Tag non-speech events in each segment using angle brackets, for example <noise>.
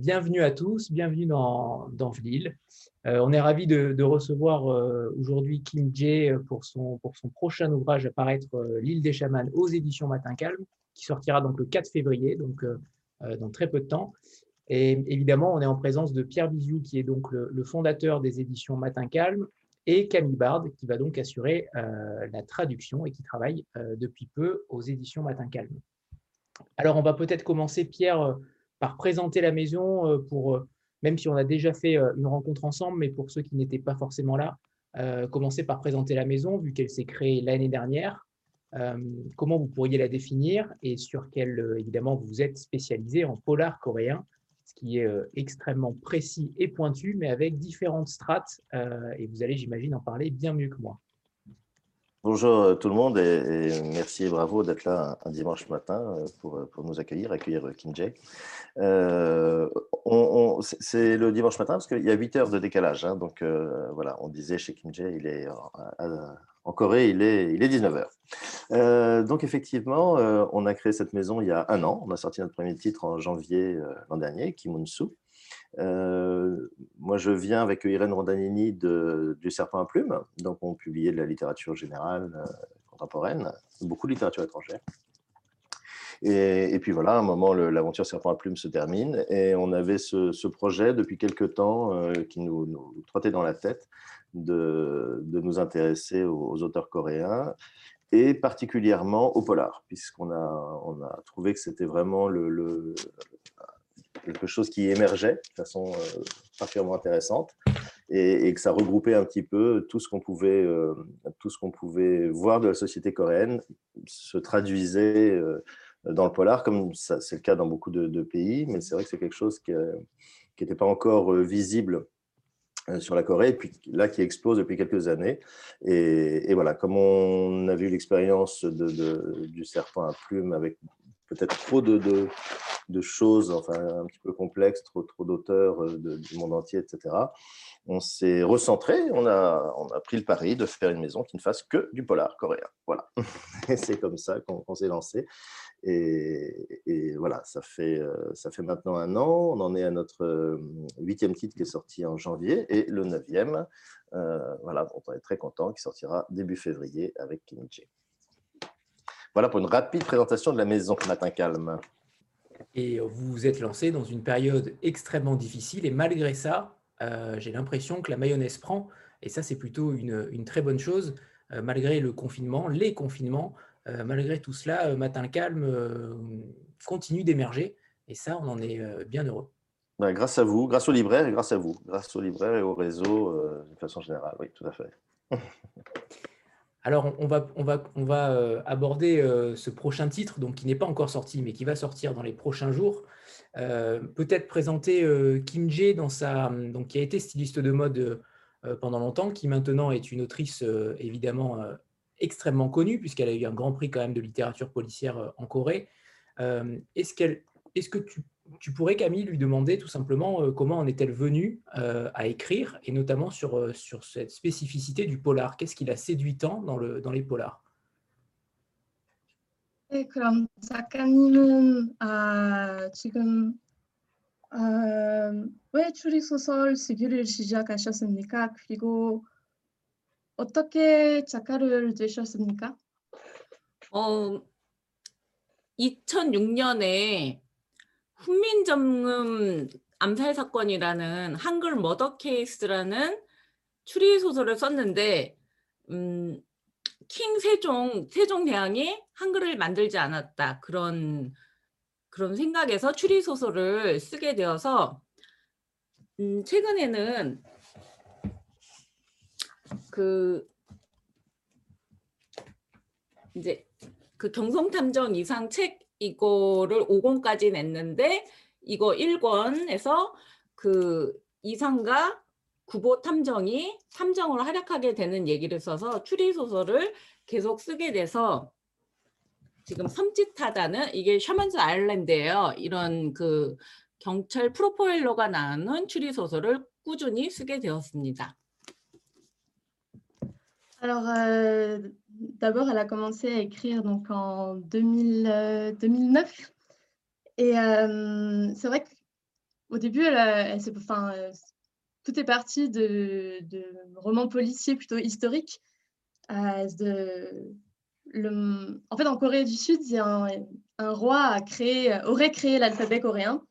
bienvenue à tous, bienvenue dans, dans Vlil. on est ravis de, recevoir aujourd'hui Kim pour son, pour son prochain ouvrage à paraître, L'île des chamans aux éditions Matin Calme, qui sortira donc le 4 février, donc dans très peu de temps. Et évidemment, on est en présence de Pierre Biziou, qui est donc le, fondateur des éditions Matin Calme, et Camille Bard, qui va donc assurer la traduction et qui travaille depuis peu aux éditions Matin Calme. Alors, on va peut-être commencer, Pierre, par présenter la maison, euh, pour, euh, même si on a déjà fait euh, une rencontre ensemble, mais pour ceux qui n'étaient pas forcément là, commencer par présenter la maison, vu qu'elle s'est créée l'année dernière. comment vous pourriez la définir et sur quelle, évidemment, vous êtes spécialisé en polar coréen, ce qui est extrêmement précis et pointu, mais avec différentes strates. et vous allez, j'imagine, en parler bien mieux que moi. Bonjour euh, tout le monde et, merci et bravo d'être là un, dimanche matin euh, pour, euh, pour, nous accueillir, accueillir Kim Jae. c'est le dimanche matin parce qu'il y a 8 heures de décalage. Hein, donc voilà, on disait chez Kim Jae, il est en, Corée, il est, il est 19h. donc effectivement, on a créé cette maison il y a un an. On a sorti notre premier titre en janvier l'an dernier, Kim Un-soo. Euh, moi, je viens avec Irène Rondanini de, du Serpent à Plume. Donc, on publiait de la littérature générale euh, contemporaine, beaucoup de littérature étrangère. Et, puis voilà, à un moment, l'aventure Serpent à Plume se termine et on avait ce, projet depuis quelques temps euh, qui nous, nous, trottait dans la tête de, de nous intéresser aux, auteurs coréens et particulièrement au polar, puisqu'on a, on a trouvé que c'était vraiment le, quelque chose qui émergeait de façon euh, particulièrement intéressante et, que ça regroupait un petit peu tout ce qu'on pouvait, euh, tout pouvait voir de la société coréenne se traduisait euh, dans le polar, comme c'est le cas dans beaucoup de, pays, mais c'est vrai que c'est quelque chose qui n'était pas encore visible sur la Corée, et puis là qui explose depuis quelques années. Et, voilà, comme on a vu l'expérience du serpent à plumes avec peut-être trop de, choses, enfin un petit peu complexes, trop, d'auteurs euh, du monde entier, etc. On s'est recentré, on a, pris le pari de faire une maison qui ne fasse que du polar coréen. Voilà. <laughs> C'est comme ça qu'on s'est lancé. Et, voilà, ça fait, euh, ça fait maintenant un an. On en est à notre euh, huitième titre qui est sorti en janvier et le neuvième, voilà, on est très content, qui sortira début février avec Kimchi. Voilà pour une rapide présentation de la maison Matin Calme. Et vous vous êtes lancé dans une période extrêmement difficile et malgré ça, euh, j'ai l'impression que la mayonnaise prend et ça c'est plutôt une, très bonne chose euh, malgré le confinement, les confinements, euh, malgré tout cela, Matin Calme continue d'émerger et ça on en est bien heureux. Ben, grâce à vous, grâce aux libraires et grâce à vous, grâce aux libraires et au réseau de façon générale, oui tout à fait. <laughs> Alors, on va, on va, on va euh, aborder euh, ce prochain titre, donc qui n'est pas encore sorti, mais qui va sortir dans les prochains jours. Euh, peut-être présenter Kim Jae, dans sa, donc, qui a été styliste de mode pendant longtemps, qui maintenant est une autrice évidemment extrêmement connue, puisqu'elle a eu un grand prix quand même de littérature policière en Corée. Est-ce est-ce que tu tu pourrais, Camille, lui demander tout simplement euh, comment en est-elle venue euh, à écrire, et notamment sur, euh, sur cette spécificité du polar. Qu'est-ce qui l'a séduit tant dans, le, dans les polars 네, 그럼 작가님은 아, 지금 아, 왜 추리소설 쓰기를 시작하셨습니까? 그리고 어떻게 작가를 되셨습니까? 어, 2006년에 훈민정음 암살 사건이라는 한글 머더 케이스라는 추리 소설을 썼는데 음, 킹 세종 세종 대왕이 한글을 만들지 않았다. 그런 그런 생각에서 추리 소설을 쓰게 되어서 음, 최근에는 그 이제 그 경성탐정 이상 책 이거를 5권까지 냈는데 이거 1권에서 그 이상과 구보 탐정이 탐정으로 활약하게 되는 얘기를 써서 추리 소설을 계속 쓰게 돼서 지금 섬짓하다는 이게 셔먼즈 아일랜드예요. 이런 그 경찰 프로포일러가 나오는 추리 소설을 꾸준히 쓰게 되었습니다. Alors, d'abord, elle a commencé à écrire donc, en 2000, 2009. Euh, Et euh, c'est vrai que au début, euh, tout est parti de, romans policiers plutôt historiques. En fait, en Corée du Sud, il y a un, roi a créé, aurait créé l'alphabet coréen.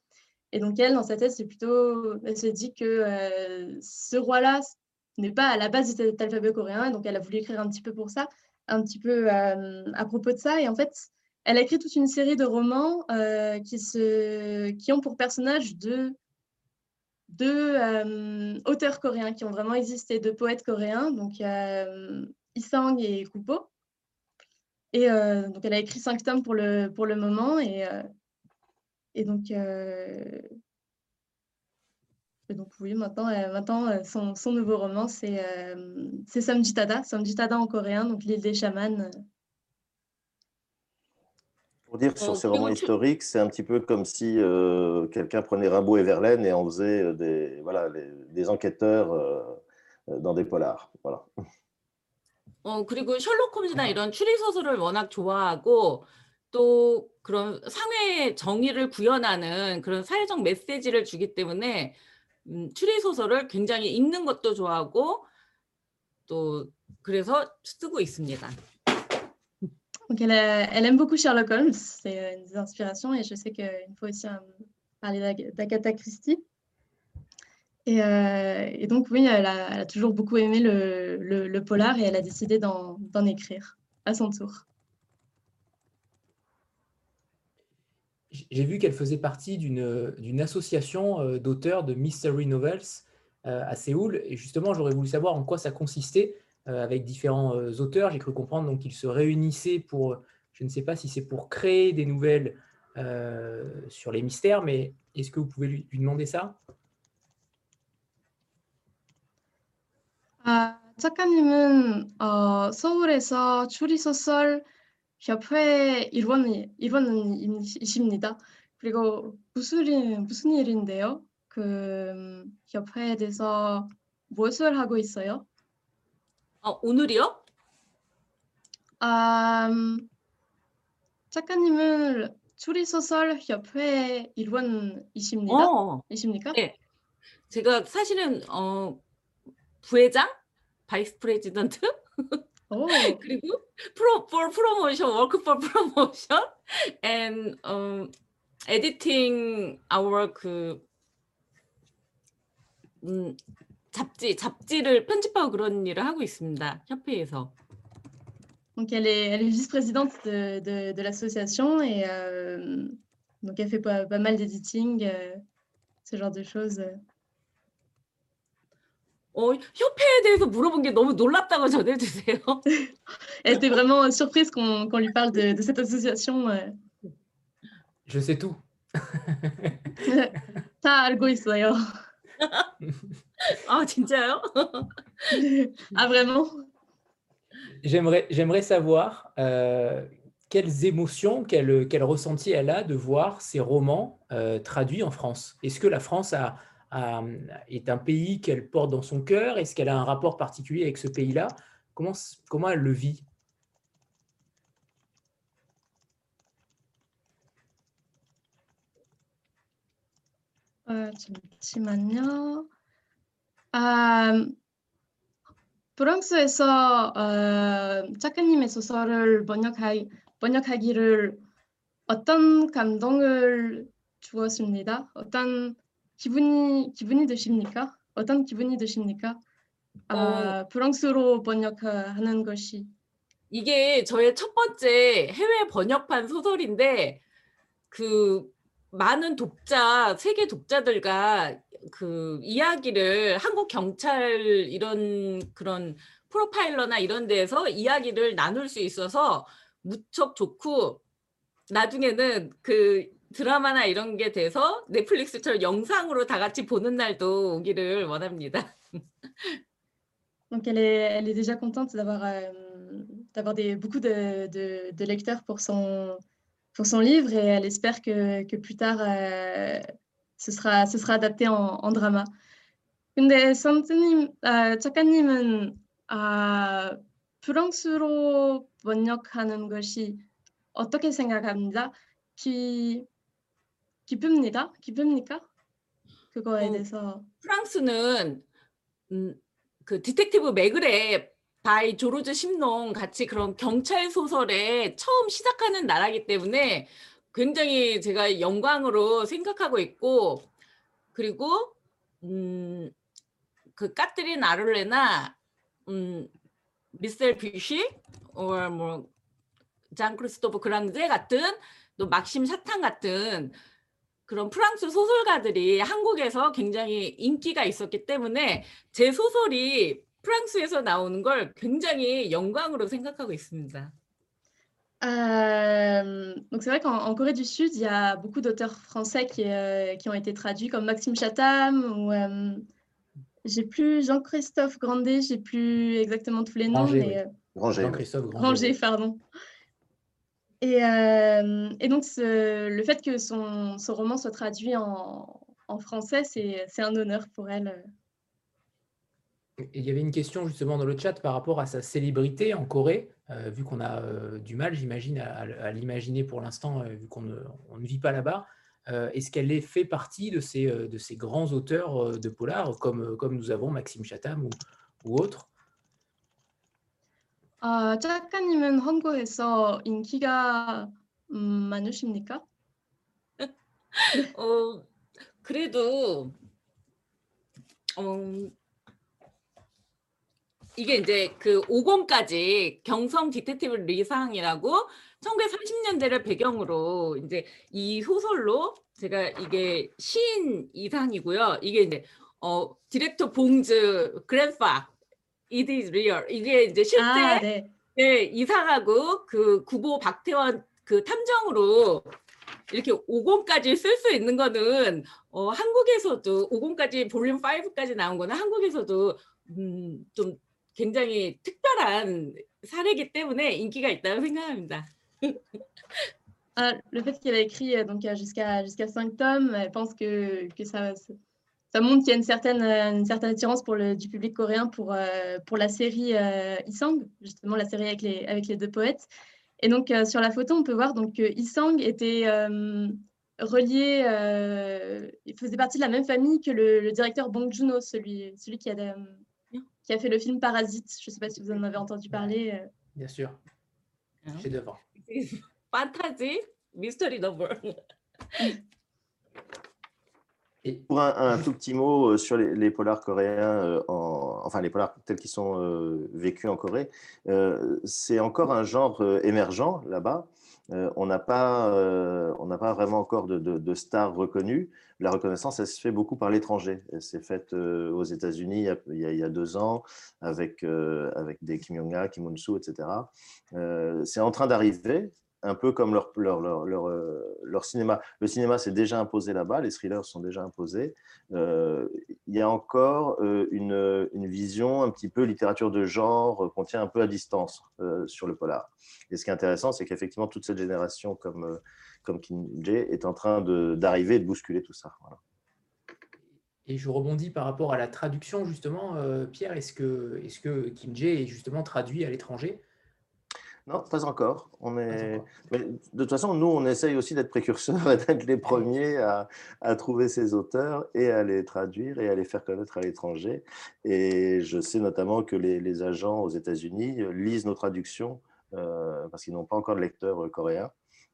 Et donc, elle, dans sa tête, c'est plutôt, elle se dit que ce roi-là n'est pas à la base de cet alphabet coréen. Et donc, elle a voulu écrire un petit peu pour ça, un petit peu euh, à propos de ça. Et en fait, elle a écrit toute une série de romans euh, qui, ont pour personnage deux, euh, auteurs coréens qui ont vraiment existé, deux poètes coréens. Donc, Isang et Kupo. Et donc, elle a écrit cinq tomes pour le, moment. Et, donc, et donc, oui, maintenant, euh, maintenant euh, son, son nouveau roman, c'est euh, c'est Samjitada, Samjitada en coréen, donc l'île des chamans. euh. Pour dire sur Oh, ces oui, romans oui, tu- historiques, c'est un petit peu comme si euh, quelqu'un prenait Rimbaud et Verlaine et en faisait euh, des, voilà, les- des enquêteurs euh, euh, dans des polars. Voilà. 어, 그리고 셜록 홈즈나 이런 추리 소설을 워낙 좋아하고 또 그런 사회 정의를 구현하는 그런 사회적 메시지를 주기 때문에 음, 추리 소설을 굉장히 읽는 것도 좋아하고 또 그래서 쓰고 있습니다. Donc, elle, a- elle aime beaucoup Sherlock Holmes, c'est euh, une des inspirations, et je sais qu'il faut aussi euh, parler d'Ag- d'Agatha Christie. Et, euh, et donc, oui, elle a, elle a toujours beaucoup aimé le, le- le polar et elle a décidé d'en d'en écrire à son tour. J'ai vu qu'elle faisait partie d'une d'une association euh, d'auteurs de mystery novels euh, à Séoul. Et justement, j'aurais voulu savoir en quoi ça consistait euh, avec différents euh, auteurs. J'ai cru comprendre donc qu'ils se réunissaient pour, je ne sais pas si c'est pour créer des nouvelles euh, sur les mystères, mais est-ce que vous pouvez lui, lui demander ça? 아, 작가님은 어, 서울에서 추리소설 협회 일원, 일원이십니다. 그리고 무슨, 일, 무슨 일인데요? 그 음, 협회에 대해서 무엇을 하고 있어요? 어, 오늘이요? 아, 음, 작가님은 추리소설 협회 일원이십니다. 어, 이십니까? 네. 제가 사실은 어, 부회장, 바이스 프레지던트 <laughs> 오, 그리고 프로 for promotion, work for promotion, and um, editing our 그 음, 잡지 잡지를 편집하고 그런 일을 하고 있습니다. 협회에서. Donc, elle est, elle est vice-présidente de, de, de l'association et euh, donc elle fait pas, pas mal d'editing, euh, ce genre de choses. 어, <laughs> 협회에 대해서 물어본 게 너무 놀랍다고 전해주세요. Elle était vraiment surprise qu'on qu'on lui parle de, de cette association. euh. Je sais tout. <laughs> 다 알고 있어요. <laughs> 아 진짜요? ah, vraiment? J'aimerais, j'aimerais savoir euh, quelles émotions, quel, quel ressenti elle a de voir ses romans euh, traduits en France. Est-ce que la France a, a- est un pays qu'elle porte dans son cœur Est-ce qu'elle a un rapport particulier avec ce pays-là comment, s- comment elle le vit 아, 잠시만요. 아, 프랑스에서 어, 작가님의 소설을 번역하, 번역하기를 어떤 감동을 주었습니다. 어떤 기분이 기분이 드십니까? 어떤 기분이 드십니까? 아, 프랑스로 번역하는 것이 이게 저의 첫 번째 해외 번역판 소설인데 그 많은 독자, 세계 독자들과 그 이야기를 한국 경찰 이런 그런 프로파일러나 이런 데에서 이야기를 나눌 수 있어서 무척 좋고 나중에는 그 드라마나 이런 게 돼서 넷플릭스처럼 영상으로 다 같이 보는 날도 오기를 원합니다. Donc, elle est, elle est déjà contente d'avoir euh, d'avoir des, beaucoup de, de- de lecteurs pour son, pour son livre et elle espère que, que plus tard, euh, ce sera, ce sera adapté en, en drama. 근데 선생님, 아, 작가님은 아, 프랑스로 번역하는 것이 어떻게 생각합니다? 기, 기쁩니다. 기쁩니까? 그거에 어. 대해서 프랑스는 음, 그 디텍티브 매그레 바이 조르즈 심농 같이 그런 경찰 소설에 처음 시작하는 나라이기 때문에 굉장히 제가 영광으로 생각하고 있고 그리고 음, 그 까트린 아를레나 음, 미셀 뷔시 뭐장 크리스토프 그랑제 같은 또 막심 샤탄 같은 그런 프랑스 소설가들이 한국에서 굉장히 인기가 있었기 때문에 제 소설이 프랑스에서 나오는 걸 굉장히 영광으로 생각하고 있습니다. Euh, donc c'est vrai qu'en en Corée du Sud, il y a beaucoup d'auteurs français qui, euh, qui ont été traduits, comme Maxime Chatham ou euh, j'ai plus Jean-Christophe Grandet, j'ai plus exactement tous les noms, Granger, mais oui. euh, Granger. Jean-Christophe Granger. Granger, pardon. Et, euh, et donc le fait que son, roman soit traduit en, français, c'est un honneur pour elle. Il y avait une question justement dans le chat par rapport à sa célébrité en Corée, euh, vu qu'on a euh, du mal, j'imagine, à, l'imaginer pour l'instant, vu qu'on ne, vit pas là-bas. Est-ce qu'elle est- fait partie de ces, de ces grands auteurs de polar, comme, nous avons Maxime Chatham ou autres? 아, 작가님은 한국에서 인기가 음, 많으십니까? 어, 그래도 어, 이게 이제 그 50까지 경성 디텍티브 리상이라고 1930년대를 배경으로 이제 이 소설로 제가 이게 시인 이상이고요. 이게 이제 어 디렉터 봉즈 그랜파 It is real 이게 이제 실제 아, 네. 네, 이상하고 그 구보 박태원 그 탐정으로 이렇게 5권까지 쓸 수 있는 거는 어, 한국에서도 5권까지 볼륨 5까지 나온 거는 한국에서도 음, 좀 굉장히 특별한 사례이기 때문에 인기가 있다고 생각합니다. Ah, <laughs> le fait qu'elle a écrit euh, donc euh, jusqu'à jusqu'à cinq tomes, elle pense que, que ça, ça montre qu'il y a euh, une certaine, attirance pour le, du public coréen pour, euh, la série euh, Isang, justement la série avec les, deux poètes. Et donc, sur la photo, on peut voir que Isang était relié, il faisait partie de la même famille que le, directeur Bong Joon-ho, celui, qui, a, fait le film Parasite. Je ne sais pas si vous en avez entendu parler. Bien sûr, ah. hein? j'ai devant. <laughs> Fantasy, mystery lover. <laughs> Pour un, tout petit mot euh, sur les, les polars coréens, euh, en- enfin les polars tels qu'ils sont euh, vécus en Corée, c'est encore un genre émergent là-bas. On n'a pas, euh, pas vraiment encore de, de- de stars reconnues. La reconnaissance, elle se fait beaucoup par l'étranger. Elle s'est faite aux États-Unis il, y a- deux ans avec, avec des Kim Jong-un, Kim Un-soo, etc. C'est en train d'arriver, un peu comme leur, leur, leur, euh, leur cinéma. Le cinéma s'est déjà imposé là-bas, les thrillers sont déjà imposés. Euh, il y a encore euh, une, une vision un petit peu littérature de genre qu'on tient un peu à distance sur le polar. Et ce qui est intéressant, c'est qu'effectivement, toute cette génération comme, comme Kim Jae est en train d'arriver et de bousculer tout ça. Et je rebondis par rapport à la traduction, justement, Pierre, est-ce que, est que Kim Jae est justement traduit à l'étranger? Non, pas encore. On est... encore. Mais de toute façon, nous, on essaye aussi d'être précurseurs <laughs> et d'être les premiers à, à trouver ces auteurs et à les traduire et à les faire connaître à l'étranger. Et je sais notamment que les, les agents aux États-Unis euh, lisent nos traductions euh, parce qu'ils n'ont pas encore de lecteurs euh, coréens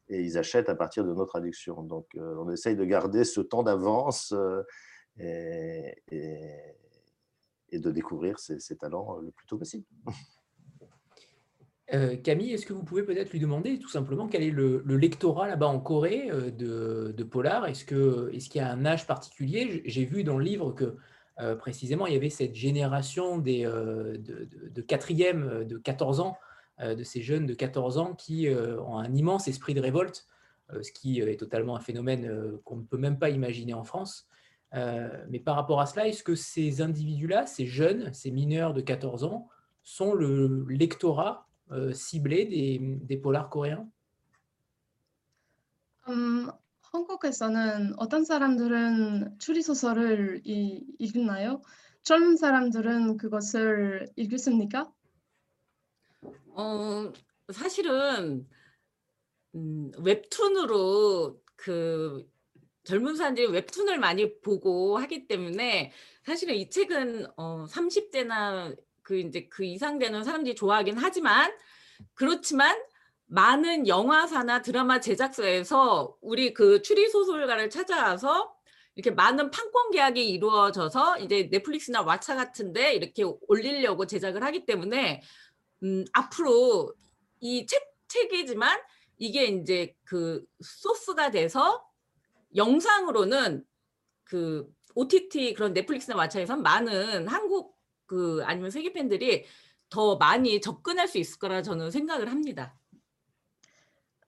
et ils achètent à partir de nos traductions. Donc, euh, on essaye de garder ce temps d'avance euh, et, et- et de découvrir ces, ces talents le plus tôt possible. <laughs> Euh, Camille, est-ce que vous pouvez peut-être lui demander tout simplement quel est le, le lectorat là-bas en Corée euh, de, Polar? Est-ce qu'il y a un âge particulier? J'ai vu dans le livre que euh, précisément il y avait cette génération des, de, de- de quatrième, de 14 ans, de ces jeunes de 14 ans qui ont un immense esprit de révolte, ce qui est totalement un phénomène qu'on ne peut même pas imaginer en France. Mais par rapport à cela, est-ce que ces individus-là, ces jeunes, ces mineurs de 14 ans, sont le lectorat euh, ciblé des, des polars coréens 음, 한국에서는 어떤 사람들은 추리소설을 이- 읽나요? 젊은 사람들은 그것을 읽습니까? 어, 사실은 음, 웹툰으로 그 젊은 사람들이 웹툰을 많이 보고 하기 때문에 사실은 이 책은 어, 30대나 그 이제 그 이상 되는 사람들이 좋아하긴 하지만 그렇지만 많은 영화사나 드라마 제작사에서 우리 그 추리 소설가를 찾아와서 이렇게 많은 판권 계약이 이루어져서 이제 넷플릭스나 왓챠 같은데 이렇게 올리려고 제작을 하기 때문에 음, 앞으로 이 책 책이지만 이게 이제 그 소스가 돼서 영상으로는 그 OTT 그런 넷플릭스나 왓챠에서 많은 한국 그 아니면 세계 팬들이 더 많이 접근할 수 있을 거라 저는 생각을 합니다.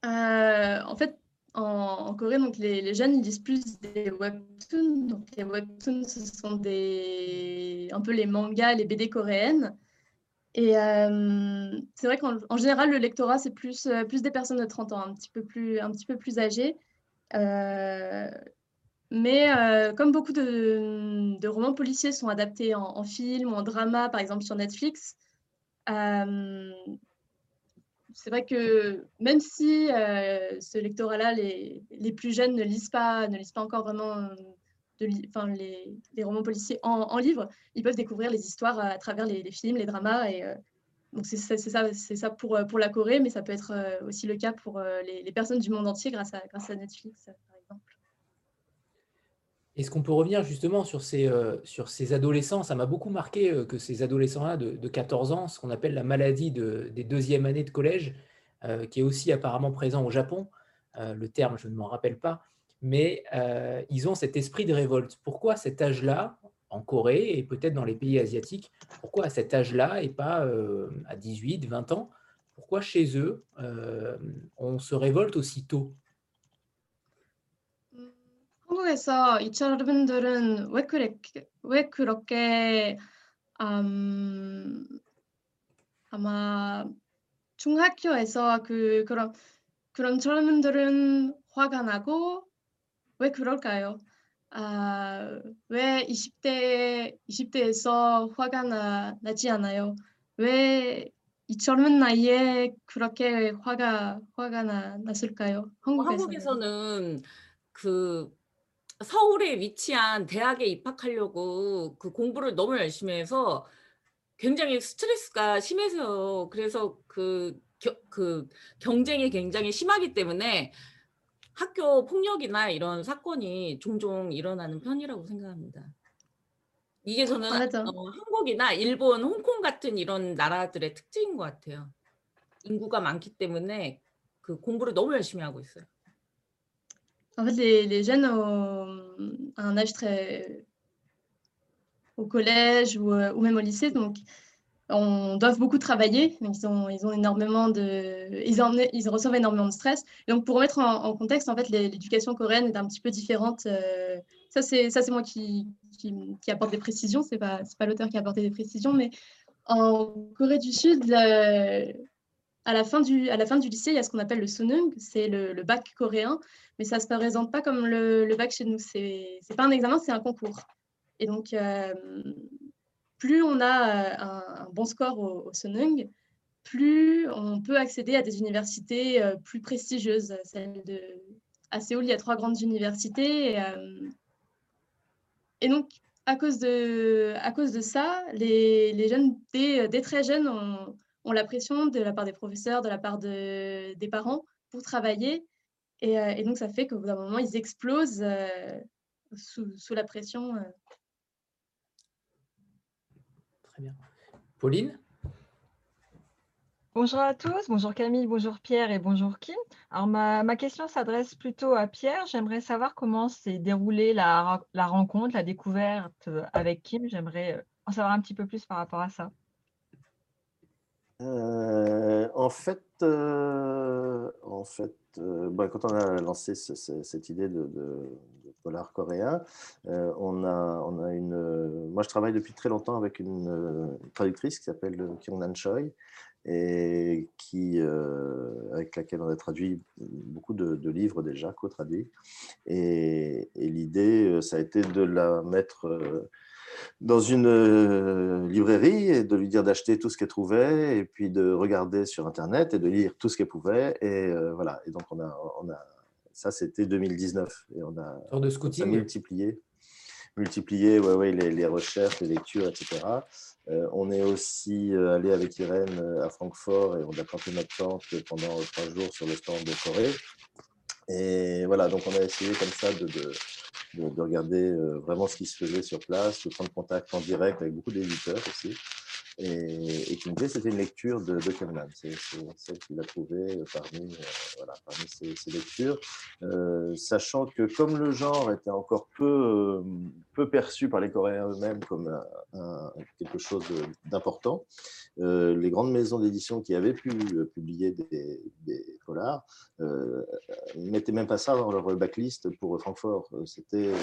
Euh, en fait, en, en Corée, donc les, les jeunes ils lisent plus des webtoons. Donc les webtoons, ce sont des un peu les mangas, les BD coréennes. Et euh, c'est vrai qu'en en général, le lectorat, c'est plus, euh, plus des personnes de 30 ans, un petit peu plus, un petit peu plus âgées. Euh, mais euh, comme beaucoup de, romans policiers sont adaptés en, film ou en drama, par exemple sur Netflix, euh, c'est vrai que même si euh, ce lectorat-là, les, plus jeunes ne lisent pas, ne lisent pas encore vraiment les, romans policiers en, en livre, ils peuvent découvrir les histoires à travers les, films, les dramas. Et, donc c'est ça, ça, ça pour, pour la Corée, mais ça peut être aussi le cas pour les, personnes du monde entier grâce à, Netflix. Est-ce qu'on peut revenir justement sur ces, euh, sur ces adolescents? Ça m'a beaucoup marqué euh, que ces adolescents-là de, de 14 ans, ce qu'on appelle la maladie de- des deuxièmes années de collège, euh, qui est aussi apparemment présent au Japon, le terme je ne m'en rappelle pas, mais ils ont cet esprit de révolte. Pourquoi à cet âge-là, en Corée et peut-être dans les pays asiatiques, pourquoi à cet âge-là et pas à 18, 20 ans Pourquoi chez eux, on se révolte aussitôt? 음, 한국에서 이 여러분들은 왜 그래, 왜 그렇게 음, 아마 중학교에서 그 그런 그런 젊은들은 화가 나고 왜 그럴까요? 아, 왜 20대 20대에서 화가 나, 나지 않아요? 왜 이 젊은 나이에 그렇게 화가 화가 나, 났을까요? 뭐 한국에서는. 한국에서는 그 서울에 위치한 대학에 입학하려고 그 공부를 너무 열심히 해서 굉장히 스트레스가 심해서 그래서 그, 겨, 그 경쟁이 굉장히 심하기 때문에 학교 폭력이나 이런 사건이 종종 일어나는 편이라고 생각합니다. 이게 저는. 어, 한국이나 일본, 홍콩 같은 이런 나라들의 특징인 것 같아요. 인구가 많기 때문에 그 공부를 너무 열심히 하고 있어요. En fait, les, jeunes à un âge très au collège ou, euh, ou même au lycée, donc on doivent beaucoup travailler. Ils ont, ils ont énormément de, ils, en, ils reçoivent énormément de stress. Donc pour remettre en, contexte, en fait, l'éducation coréenne est un petit peu différente. euh, ça c'est moi qui, qui, apporte des précisions. C'est pas pas l'auteur qui a apporté des précisions, mais en Corée du Sud. À la, fin du, à la fin du lycée, il y a ce qu'on appelle le sunung, c'est le, bac coréen, mais ça ne se présente pas comme le, bac chez nous. C'est n'est pas un examen, c'est un concours. Et donc, euh, plus on a euh, un, bon score au, au sunung, plus on peut accéder à des universités euh, plus prestigieuses. À Séoul, il y a trois grandes universités. Et, donc, à cause de, à cause de ça, les, les jeunes, dès, dès très jeunes, ont, ont la pression de la part des professeurs, de la part de, des parents pour travailler. Et, euh, et donc, ça fait qu'au bout d'un moment, ils explosent euh, sous, sous la pression. euh. Très bien. Pauline? Bonjour à tous, bonjour Camille, bonjour Pierre et bonjour Kim. Alors ma, ma question s'adresse plutôt à Pierre. J'aimerais savoir comment s'est déroulée la, rencontre, la découverte avec Kim. J'aimerais en savoir un petit peu plus par rapport à ça. Euh, en fait, euh, en fait euh, bah, quand on a lancé ce- ce- cette idée de, polar coréen, on a, on a une. moi, je travaille depuis très longtemps avec une, traductrice qui s'appelle euh, Kyung-Nan Choi et qui, avec laquelle on a traduit beaucoup de, livres déjà, co-traduits. Et, et l'idée, ça a été de la mettre. Dans une euh, librairie et de lui dire d'acheter tout ce qu'elle trouvait et puis de regarder sur Internet et de lire tout ce qu'elle pouvait. Et euh, voilà. Et donc, on a, on a, ça, c'était 2019. Et on a, on a multiplié, multiplié ouais, ouais, les, les recherches, les lectures, etc. Euh, on est aussi allé avec Irène à Francfort et on a planté notre tente pendant trois jours sur le stand de Corée. Et voilà, donc on a essayé comme ça de, de, de- de regarder euh, vraiment ce qui se faisait sur place, de prendre contact en direct avec beaucoup d'éditeurs aussi. Et, et Kimbe, c'était une lecture de, de. C'est celle qu'il a trouvée parmi, euh, voilà, parmi ses, ses lectures. Euh, sachant que comme le genre était encore peu, euh, peu perçu par les Coréens eux-mêmes comme un- quelque chose d'important, euh, les grandes maisons d'édition qui avaient pu euh, publier des, des polars euh, mettaient même pas ça dans leur backlist pour Francfort. Euh, C'était euh,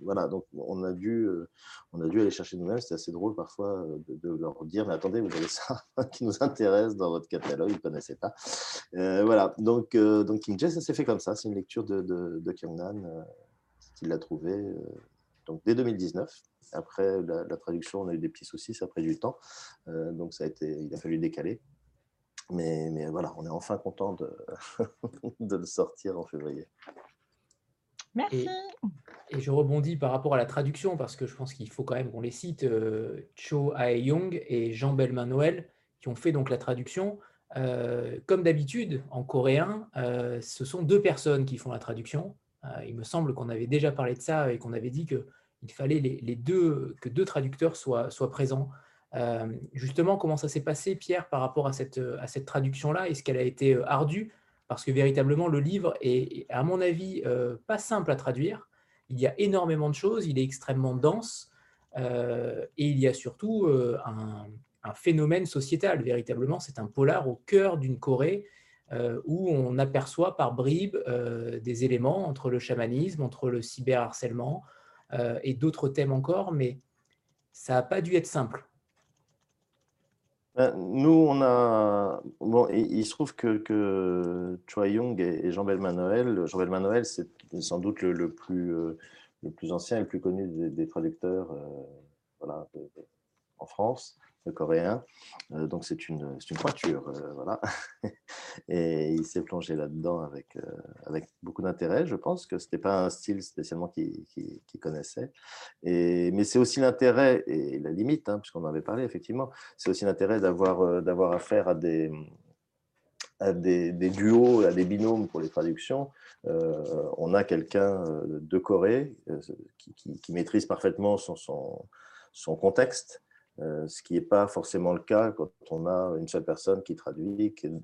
voilà, donc on a dû, euh, on a dû aller chercher nous-mêmes. C'était assez drôle parfois euh, de, leur dire mais attendez, vous avez ça <laughs> qui nous intéresse dans votre catalogue, ils ne connaissaient pas. Euh, voilà, donc, euh, donc Kim Jae, ça s'est fait comme ça. C'est une lecture de, de, de euh, qu'il l'a trouvé euh, donc dès 2019. Après la, la traduction, on a eu des petits soucis, ça a pris du temps. Euh, donc ça a été, il a fallu décaler. Mais, mais voilà, on est enfin content de, <laughs> de le sortir en février. Merci. Et je rebondis par rapport à la traduction parce que je pense qu'il faut quand même qu'on les cite. euh, Cho Ae-young et Jean Belmain Noël qui ont fait donc la traduction. Euh, comme d'habitude, en coréen, euh, ce sont deux personnes qui font la traduction. Euh, il me semble qu'on avait déjà parlé de ça et qu'on avait dit qu'il fallait les, deux, que deux traducteurs soient, présents. Euh, justement, comment ça s'est passé, Pierre, par rapport à cette, traduction-là? Est-ce qu'elle a été euh, ardue? Parce que véritablement, le livre est, à mon avis, euh, pas simple à traduire. Il y a énormément de choses, il est extrêmement dense et il y a surtout un, phénomène sociétal. Véritablement, c'est un polar au cœur d'une Corée où on aperçoit par bribes des éléments entre le chamanisme, entre le cyberharcèlement euh, et d'autres thèmes encore, mais ça n'a pas dû être simple. Ben, Nous, on a. Bon, il, se trouve que, que Choi Young et, Jean Belmain Noël, Jean Belmain Noël, c'est sans doute le, plus, euh, le plus ancien et le plus connu des, traducteurs euh, voilà, en France, coréen. Euh, donc, c'est une, une pointure. euh, voilà. <laughs> et il s'est plongé là-dedans avec, euh, avec beaucoup d'intérêt. Je pense que ce n'était pas un style spécialement qu'il connaissait. Et, mais c'est aussi l'intérêt et la limite, hein, puisqu'on en avait parlé effectivement c'est aussi l'intérêt d'avoir d'avoir affaire à des, à des, duos, à des binômes pour les traductions. On a quelqu'un de Corée qui, qui- qui maîtrise parfaitement son, son, son contexte, euh, ce qui n'est pas forcément le cas quand on a une seule personne qui traduit, une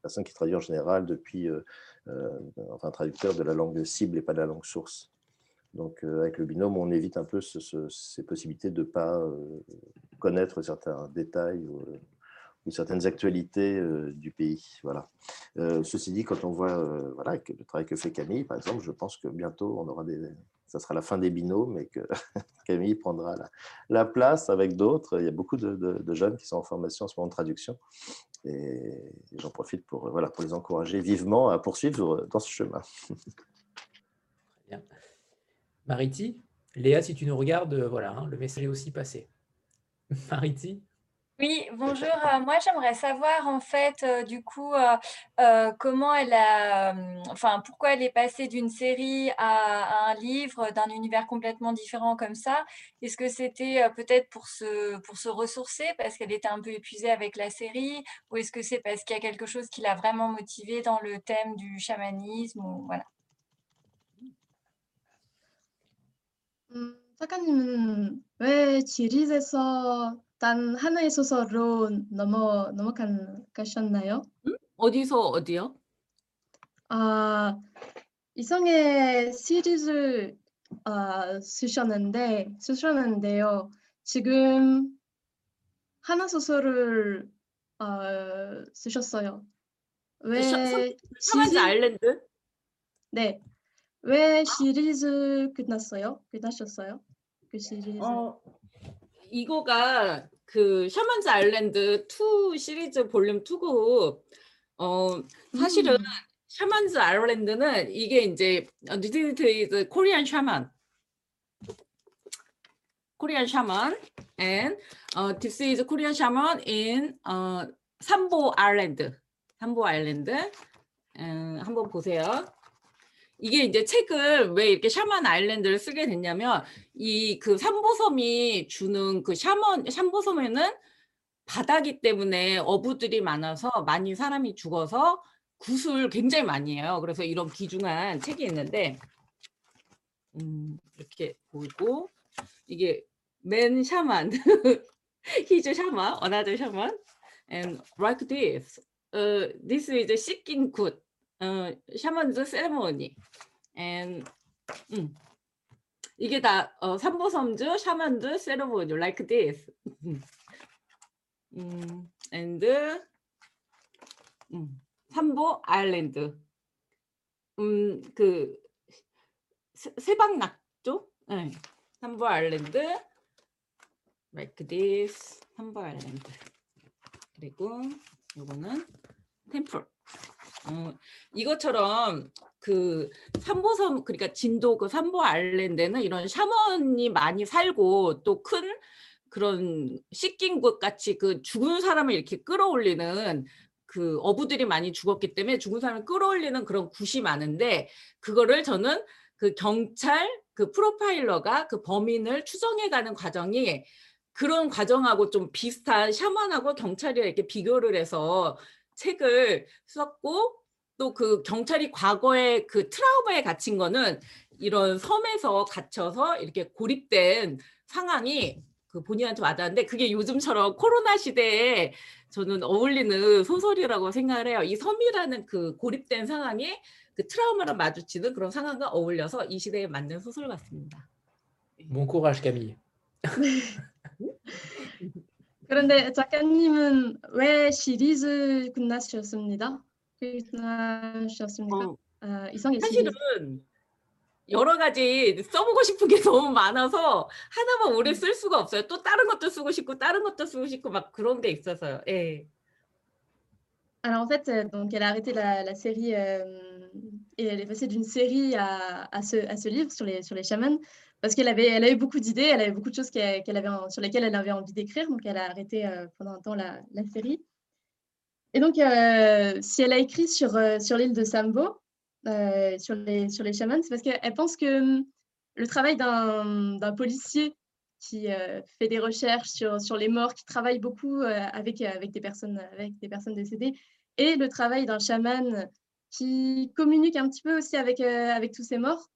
personne qui traduit en général depuis, euh, euh, enfin, traducteur de la langue cible et pas de la langue source. Donc, euh, avec le binôme, on évite un peu ce- ce- ces possibilités de ne pas connaître certains détails ou, certaines actualités du pays. Voilà. Ceci dit, quand on voit voilà, que le travail que fait Camille, par exemple, je pense que bientôt, on aura des, ça sera la fin des binômes et que <laughs> Camille prendra la, la place avec d'autres. Il y a beaucoup de, jeunes qui sont en formation en ce moment de traduction. Et j'en profite pour, voilà, pour les encourager vivement à poursuivre dans ce chemin. <laughs> Mariti, Léa, si tu nous regardes, voilà, hein, le message est aussi passé. <laughs> Mariti Oui, bonjour. Euh, moi, j'aimerais savoir en fait, euh, du coup, euh, euh, comment elle a, hum, enfin, pourquoi elle est passée d'une série à, à un livre d'un univers complètement différent comme ça. Est-ce que c'était euh, peut-être pour se, pour se ressourcer parce qu'elle était un peu épuisée avec la série, ou est-ce que c'est parce qu'il y a quelque chose qui l'a vraiment motivée dans le thème du chamanisme ou voilà. 음, 작가님은 왜 지리즈에서 단 하나의 소설로 넘어 넘어가셨나요? 어디서 어디요? 아, 이성의 시리즈 아, 쓰셨는데 쓰셨는데요. 지금 하나 소설을 아, 쓰셨어요. 왜 셔- 샤먼즈 시리- 아일랜드? 네. 왜 시리즈 끝났어요? 끝나셨어요? 그 시리즈. 어, 이거가 그 샤먼즈 아일랜드 2 시리즈 볼륨 2고 어 사실은 음. 샤먼즈 아일랜드는 이게 이제 리디트 코리안 샤먼 코리안 샤먼 and uh, this is Korean shaman in uh, 삼보 아일랜드 삼보 아일랜드 음, 한번 보세요. 이게 이제 책을 왜 이렇게 샤만 아일랜드를 쓰게 됐냐면 이 그 삼보섬이 주는 그 샤먼 삼보섬에는 바다기 때문에 어부들이 많아서 많이 사람이 죽어서 굿을 굉장히 많이 해요. 그래서 이런 귀중한 책이 있는데 음, 이렇게 보이고 이게 맨 he's a shaman, another shaman, and like this, uh, this is seeking good uh, shaman's ceremony, and 음, 이게 다 어, 삼보섬즈 샤먼즈 세레모니 like this. <laughs> 음, and 음, 삼보 아일랜드. 음, 그 세- 세방낙조? 네. 삼보 아일랜드 like this. 삼보 아일랜드. 그리고 요거는 템플. 어, 이것처럼 그 삼보섬 그러니까 진도 그 삼보 아일랜드는 이런 샤먼이 많이 살고 또 큰 그런 씻긴곳 같이 그 죽은 사람을 이렇게 끌어올리는 그 어부들이 많이 죽었기 때문에 죽은 사람을 끌어올리는 그런 굿이 많은데 그거를 저는 그 경찰 그 프로파일러가 그 범인을 추정해가는 과정이 그런 과정하고 좀 비슷한 샤먼하고 경찰이 이렇게 비교를 해서 책을 썼고 또 그 경찰이 과거에 그 트라우마에 갇힌 거는 이런 섬에서 갇혀서 이렇게 고립된 상황이 그 본인한테 와닿는데 그게 요즘처럼 코로나 시대에 저는 어울리는 소설이라고 생각을 해요. 이 섬이라는 그 고립된 상황이 그 트라우마를 마주치는 그런 상황과 어울려서 이 시대에 맞는 소설 같습니다. Bon courage, Camille. 그런데 작가님은 왜 시리즈 끝나셨습니다? 끝나셨습니까? 어, 아, 이성의 시리즈. 사실은 여러 가지 써보고 싶은 게 너무 많아서 하나만 오래 쓸 수가 없어요. 또 다른 것도 쓰고 싶고 다른 것도 쓰고 싶고 막 그런 게 있어서요. 예. Alors en fait, euh, donc elle a arrêté la, la série euh, et elle est passée d'une série à, à, ce, à ce livre sur les, sur les chamans parce qu'elle avait, elle a eu beaucoup d'idées, elle avait beaucoup de choses sur lesquelles elle avait envie d'écrire, donc elle a arrêté euh, pendant un temps la, série. Et donc, euh, si elle a écrit sur, euh, sur l'île de Sambo, sur, les, sur les chamans, c'est parce qu'elle pense que hum, le travail d'un policier qui fait des recherches sur, sur les morts, qui travaille beaucoup avec, avec, des personnes, avec des personnes décédées, et le travail d'un chaman qui communique un petit peu aussi avec, avec tous ces morts.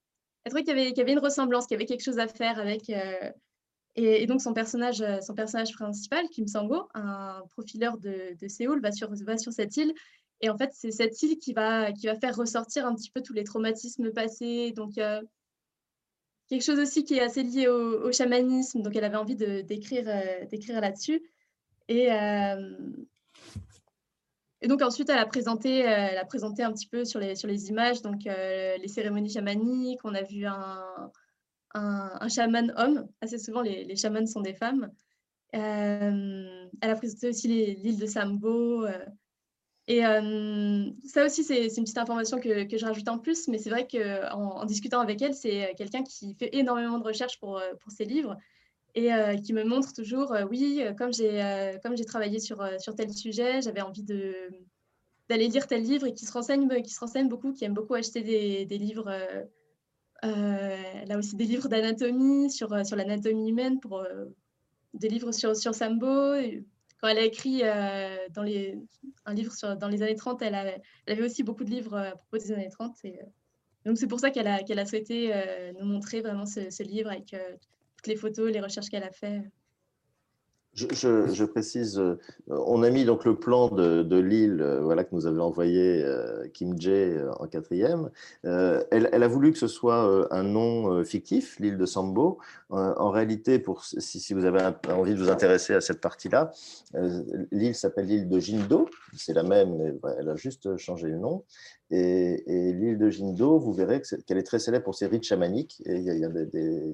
Elle trouvait qu'il y, avait- une ressemblance, qu'il y avait quelque chose à faire avec. euh, et, donc son personnage, euh, son personnage principal, Kim Sang-ho, un profileur de, Séoul, va sur, va sur cette île. Et en fait, c'est cette île qui va, qui va faire ressortir un petit peu tous les traumatismes passés. Donc, quelque chose aussi qui est assez lié au, chamanisme. Donc, elle avait envie d'écrire euh, là-dessus. Et, euh, et donc ensuite, elle a présenté, euh, elle a présenté un petit peu sur les, sur les images, donc euh, les cérémonies chamaniques. On a vu un, un, chaman homme. Assez souvent, les, les chamans sont des femmes. Euh, elle a présenté aussi l'île de Sambo. et ça aussi, c'est une petite information que, que je rajoute en plus, mais c'est vrai qu'en en, discutant avec elle, c'est quelqu'un qui fait énormément de recherches pour, pour ses livres et euh, qui me montre toujours, euh, oui, euh, comme j'ai comme j'ai travaillé sur, sur tel sujet, j'avais envie de d'aller lire tel livre et qui se renseigne, qui se renseigne beaucoup, qui aime beaucoup acheter des, des livres. a aussi des livres d'anatomie sur, sur l'anatomie humaine, pour, des livres sur, sur Sambo. Quand elle a écrit dans les, un livre dans les années 30, elle, avait aussi beaucoup de livres à propos des années 30. Et, euh, donc c'est pour ça qu'elle a, qu'elle a souhaité nous montrer vraiment ce, ce livre avec toutes les photos, les recherches qu'elle a fait. Je, précise, euh, on a mis donc le plan de, l'île euh, voilà, que nous avait envoyé euh, Kim Jae en quatrième. Elle, a voulu que ce soit un nom fictif, l'île de Sambo. En réalité, pour, si, vous avez envie de vous intéresser à cette partie-là, l'île s'appelle l'île de Jindo. C'est la même, mais elle a juste changé le nom. Et, l'île de Jindo, vous verrez qu'elle est très célèbre pour ses rites chamaniques. Il y a, des-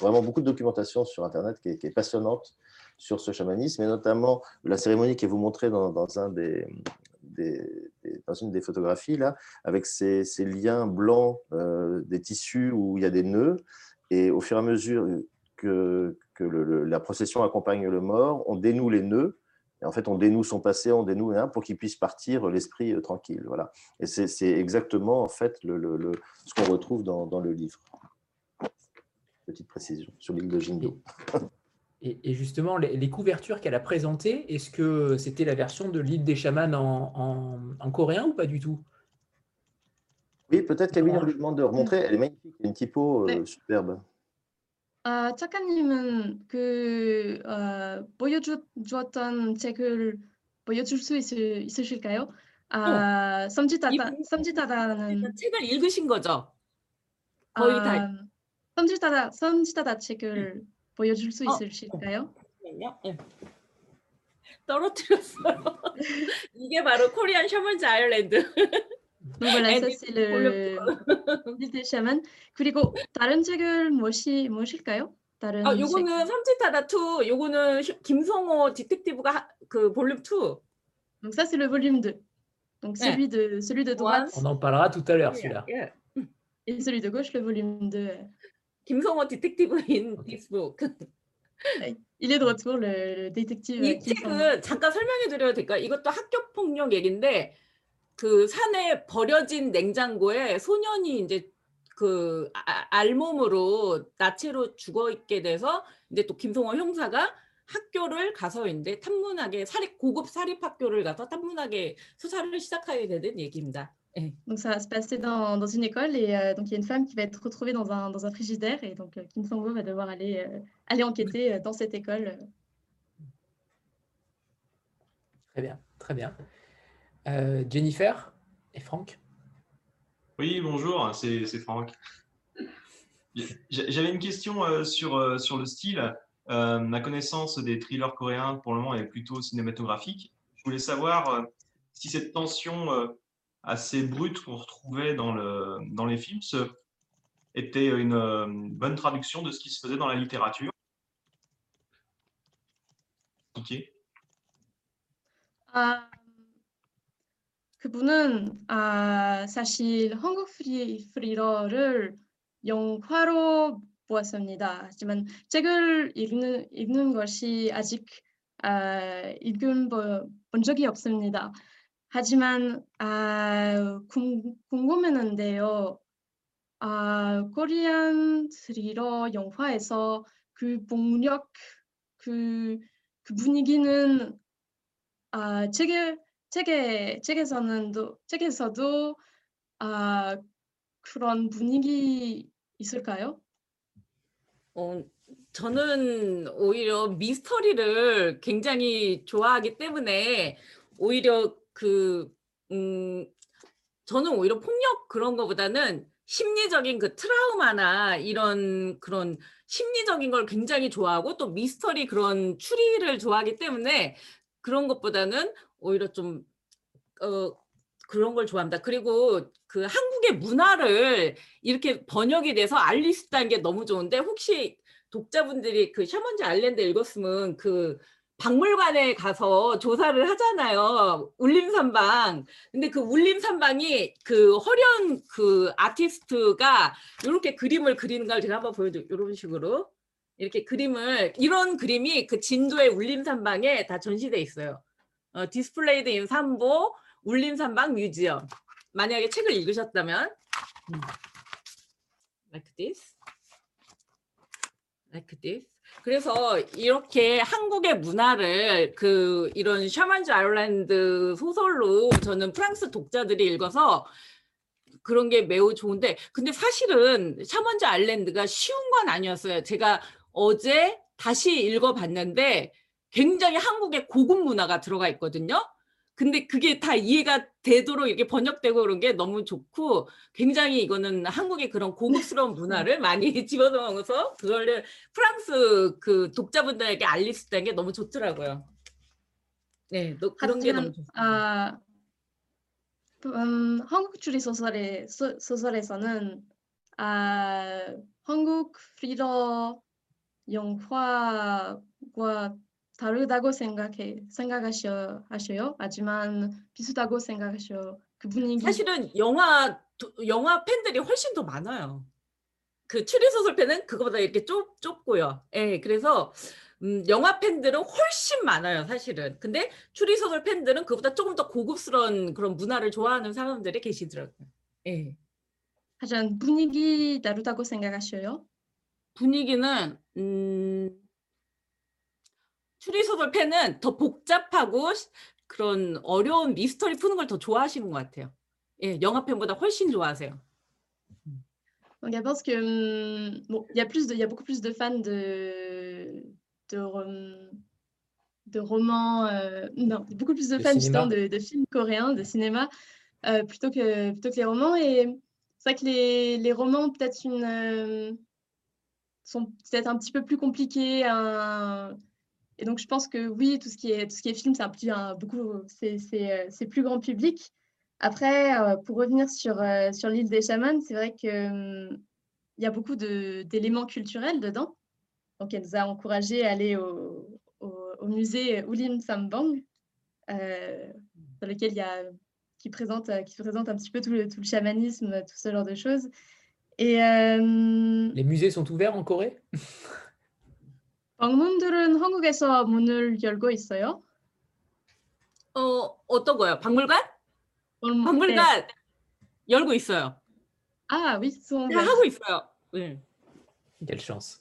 vraiment beaucoup de documentation sur Internet qui est, passionnante sur ce chamanisme, et notamment la cérémonie qui est vous montrée dans, une des photographies, là, avec ces, liens blancs euh, des tissus où il y a des nœuds, et au fur et à mesure que, la procession accompagne le mort, on dénoue les nœuds, Et en fait, on dénoue son passé, on dénoue hein, pour qu'il puisse partir l'esprit euh, tranquille. Voilà. Et c'est exactement en fait ce qu'on retrouve dans le livre. Petite précision sur l'île de Jindo. Et, et justement, les, les couvertures qu'elle a présentées, est-ce que c'était la version de l'île des chamans en, en- en coréen ou pas du tout Oui, peut-être Camille, on lui demande de remontrer. Elle est magnifique, il y a une typo euh, 네. superbe. 아, 작가님은 그 어, 보여주었던 책을 보여줄 수 있을, 있으실까요? 아, 썸짓하다, 이- 썸짓하다는 책을 읽으신 거죠? 거의 다 아, 썸짓하다, 썸짓하다 책을 보여줄 수 어, 있으실까요? 잠깐만요. 예. 떨어뜨렸어요. 이게 바로 코리안 셔먼즈 아일랜드. L'île des chamans. 그리고 다른 책을 무엇이 무엇일까요? 다른 아, 책. 요거는 삼지타다 2, 요거는 슈- 김성호 디텍티브가 하- 그 볼륨 2. Donc ça c'est le volume 2. Donc celui de celui de droite On en parlera tout à l'heure, celui-là. 예. et celui de gauche le volume 2. 김성호 디텍티브 인 오케이. 디스북. Il est de retour le, le détective 이 qui s'en- 책은 잠깐 설명해 드려도 될까요? 이것도 학교 폭력 얘긴데 그 산에 버려진 냉장고에 소년이 이제 그 아- 알몸으로 나체로 죽어 있게 돼서 이제 또 김성호 형사가 학교를 가서 이제 탐문하게 사립 고급 사립 학교를 가서 탐문하게 수사를 시작하게 되는 얘기입니다. 예. Donc ça va se passer dans, dans une école et euh, donc il y a une femme qui va être retrouvée dans un, dans un frigidaire et donc euh, Kim Sang-woo va devoir aller, euh, aller enquêter euh, dans cette école. Très bien, très bien. Euh, Jennifer et Franck? Oui, bonjour, c'est c'est Franck. J'avais une question euh, sur, euh, sur le style. Euh, ma connaissance des thrillers coréens, pour le moment, est plutôt cinématographique. Je voulais savoir euh, si cette tension euh, assez brute qu'on retrouvait dans, le, dans les films se- était une, euh, bonne traduction de ce qui se faisait dans la littérature. Ok. 아, 그분은 아, 사실 한국 프리, 프리러를 영화로 보았습니다. 하지만 책을 읽는, 읽는 것이 아직 아, 읽은 보- 본 적이 없습니다. 하지만 아, 궁, 궁금했는데요. 아, 코리안 스리러 영화에서 그 폭력, 그, 그 분위기는 아, 책에 책에 책에서는 또 책에서도 아, 그런 분위기 있을까요? 어, 저는 오히려 미스터리를 굉장히 좋아하기 때문에 오히려 그, 음, 저는 오히려 폭력 그런 거보다는 심리적인 그 트라우마나 이런 그런 심리적인 걸 굉장히 좋아하고 또 미스터리 그런 추리를 좋아하기 때문에 그런 것보다는 오히려 좀, 어, 그런 걸 좋아합니다. 그리고 그 한국의 문화를 이렇게 번역이 돼서 알릴 수 있다는 게 너무 좋은데 혹시 독자분들이 그 셔먼즈 아일랜드 읽었으면 그 박물관에 가서 조사를 하잖아요. 울림산방. 근데 그 울림산방이 그 허련 그 아티스트가 이렇게 그림을 그리는 걸 제가 한번 보여줘. 이런 식으로. 이렇게 그림을 이런 그림이 그 진도의 울림산방에 다 전시돼 있어요. 어, 디스플레이드 인 삼보 울림산방 뮤지엄. 만약에 책을 읽으셨다면 음. like this. like this. 그래서 이렇게 한국의 문화를 그 이런 샤먼즈 아일랜드 소설로 저는 프랑스 독자들이 읽어서 그런 게 매우 좋은데 근데 사실은 샤먼즈 아일랜드가 쉬운 건 아니었어요. 제가 어제 다시 읽어봤는데 굉장히 한국의 고급 문화가 들어가 있거든요. 근데 그게 다 이해가 되도록 이렇게 번역되고 그런 게 너무 좋고 굉장히 이거는 한국의 그런 고급스러운 문화를 많이 <laughs> 집어넣어서 그걸 프랑스 그 독자분들에게 알릴 수 있다는 게 너무 좋더라고요. 네, 너, 그런 게 너무 하지만 좋습니다. 아, 음, 한국 추리 소설의 소, 소설에서는 아, 한국 프리러 영화과 다르다고 생각해 생각하셔 하셔요. 하지만 비슷하고 생각하셔. 그 분위기 사실은 영화 도- 영화 팬들이 훨씬 더 많아요. 그 추리 소설 팬은 그거보다 이렇게 좁 좁고요. 예, 그래서 음, 영화 팬들은 훨씬 많아요, 사실은. 근데 추리소설 팬들은 그보다 조금 더 고급스러운 그런 문화를 좋아하는 사람들이 계시더라고요. 예. 하지만 분위기 다르다고 생각하셔요? 분위기는 음, 추리소설 팬은 더 복잡하고 시- 그런 어려운 미스터리 푸는 걸 더 좋아하시는 것 같아요. 예, 영화 팬보다 훨씬 좋아하세요. Donc elle pense que hum, bon, il y a plus de, il y a beaucoup plus de fans de de, rom- de romans, euh, non, beaucoup plus de De fans justement cinéma. de, de films coréens, de cinéma, euh, plutôt que plutôt que les romans. Et c'est vrai que les, les romans ont peut-être une euh, sont peut-être un petit peu plus compliqués. un- et donc je pense que oui, tout ce qui est tout ce qui est film, c'est un petit beaucoup, euh, c'est plus grand public. Après, euh, pour revenir sur, euh, sur l'île des chamans, c'est vrai qu'il y a beaucoup d'éléments culturels dedans. Donc, elle nous a encouragés à aller au, au- musée Ulim Sambang, euh, dans lequel il y a, qui, présente, euh, qui présente un petit peu tout le, tout le chamanisme, tout ce genre de choses. Et euh, Les musées sont ouverts en Corée? 방문들은 한국에서 문을 열고 있어요. 어, 어떤 거요? 박물관? 방문- 네. 박물관 열고 있어요. Ah oui, ils sont 그냥 ouverts. 하고 있어요. 네. Quelle chance.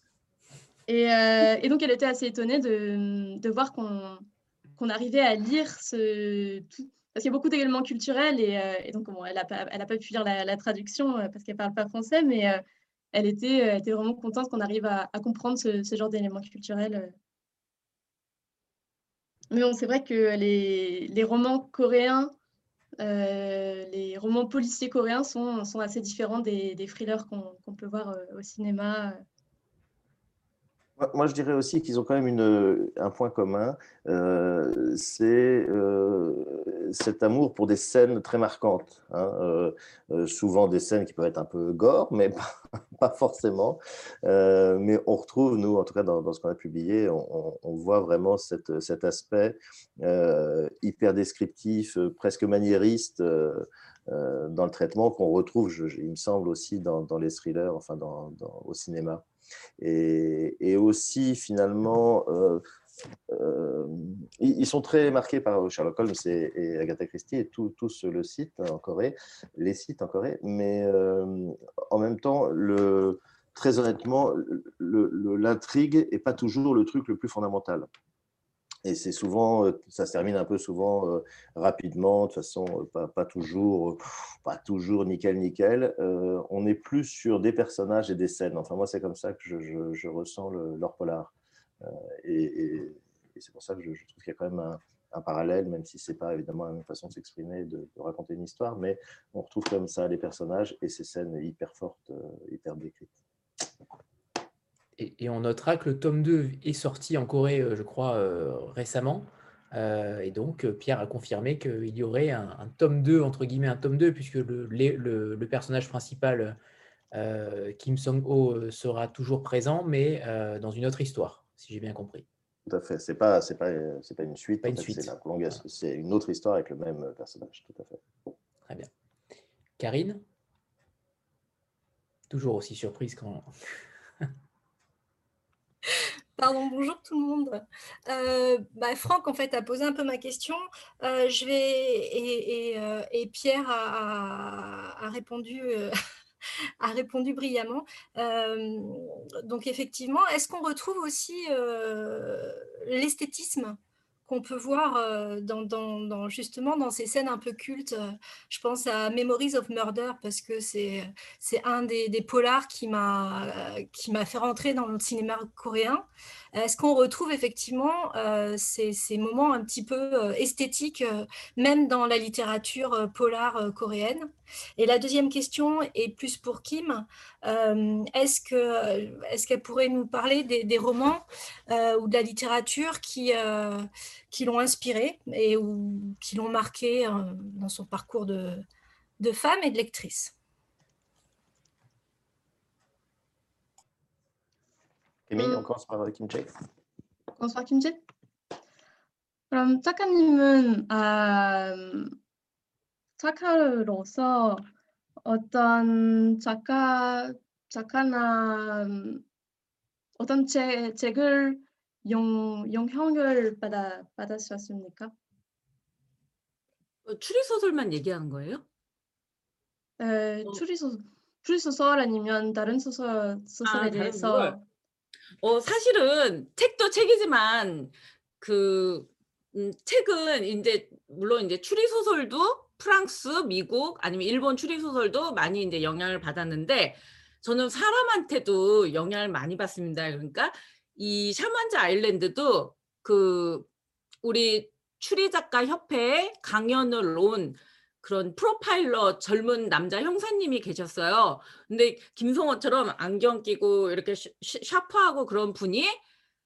Et, euh, et donc, elle était assez étonnée de, de voir qu'on qu'on arrivait à lire ce tout. Parce qu'il y a beaucoup d'éléments culturels et, euh, et donc, bon, elle n'a pas, elle a pas pu lire la, la traduction euh, parce qu'elle ne parle pas français, mais euh, elle, était, elle était vraiment contente qu'on arrive à, comprendre ce, genre d'éléments culturels. euh. Mais bon, c'est vrai que les, romans coréens, euh, les romans policiers coréens sont, assez différents des, thrillers qu'on peut voir euh, au cinéma. Moi, je dirais aussi qu'ils ont quand même une, un point commun, euh, c'est euh, cet amour pour des scènes très marquantes. hein, euh, euh, souvent des scènes qui peuvent être un peu gore, mais <laughs> pas, forcément. Euh, mais on retrouve, nous, en tout cas dans, ce qu'on a publié, on, voit vraiment cet aspect euh, hyper descriptif, euh, presque maniériste euh, euh, dans le traitement qu'on retrouve, il me semble, aussi dans, les thrillers, enfin au cinéma et, aussi finalement euh, euh, ils, sont très marqués par Sherlock Holmes et, Agatha Christie et ce- le site en Corée, les sites en Corée, mais euh, en même temps, très honnêtement, l'intrigue n'est pas toujours le truc le plus fondamental. Et c'est souvent, euh, ça se termine un peu souvent euh, rapidement, de façon euh, pas, toujours, pas toujours nickel nickel. On est plus sur des personnages et des scènes. Enfin moi c'est comme ça que je, ressens le, leur polar. Et c'est pour ça que je, trouve qu'il y a quand même un, parallèle, même si c'est pas évidemment la même façon de s'exprimer, de, raconter une histoire, mais on retrouve comme ça les personnages et ces scènes hyper fortes, hyper décrites. Et, et on notera que le tome 2 est sorti en Corée, euh, je crois, euh, récemment. Euh, et donc, Pierre a confirmé qu'il y aurait un, un tome 2, entre guillemets, un tome 2, puisque le, le- le personnage principal, Kim Song-ho, sera toujours présent, mais dans une autre histoire, si j'ai bien compris. Tout à fait. C'est pas, c'est pas, c'est pas une suite. Pas en une fait, suite. C'est une autre histoire avec le même personnage. Tout à fait. Très bien. Karine? Toujours aussi surprise quand. <laughs> Pardon, bonjour tout le monde. Euh, bah, Franck, en fait, a posé un peu ma question. Euh, euh, et Pierre a, <laughs> répondu, brillamment. Donc, effectivement, est-ce qu'on retrouve aussi l'esthétisme qu'on peut voir euh, dans, justement dans ces scènes un peu cultes euh, Je pense à Memories of Murder parce que c'est un des, polars qui m'a qui m'a fait rentrer dans le cinéma coréen. Est-ce qu'on retrouve effectivement euh, ces, moments un petit peu euh, esthétiques, euh, même dans la littérature euh, polar euh, coréenne? Et la deuxième question est plus pour Kim. Euh, est-ce que est-ce qu'elle pourrait nous parler des, des romans euh, ou de la littérature qui, euh, qui l'ont inspirée et ou qui l'ont marqué euh, dans son parcours de, de femme et de lectrice Camille, 음. on commence par euh, Kim Jae. 건수와 김진? 그럼 작가님은 아, 음, 작가로서 어떤 작가 작가나 음, 어떤 책, 책을 영, 영향을 받아, 받으셨습니까? 어, 추리 소설만 얘기하는 거예요? 에, 어. 추리소설, 추리소설 아니면 다른 소설, 소설에 아, 대해서 소설? 어, 사실은 책도 책이지만 그 음, 책은 이제 물론 이제 추리 소설도 프랑스, 미국 아니면 일본 추리 소설도 많이 이제 영향을 받았는데 저는 사람한테도 영향을 많이 받습니다. 그러니까 이 샤먼즈 아일랜드도 그 우리 추리 작가 협회에 강연을 온 그런 프로파일러 젊은 남자 형사님이 계셨어요. 근데 김성호처럼 안경 끼고 이렇게 샤프하고 그런 분이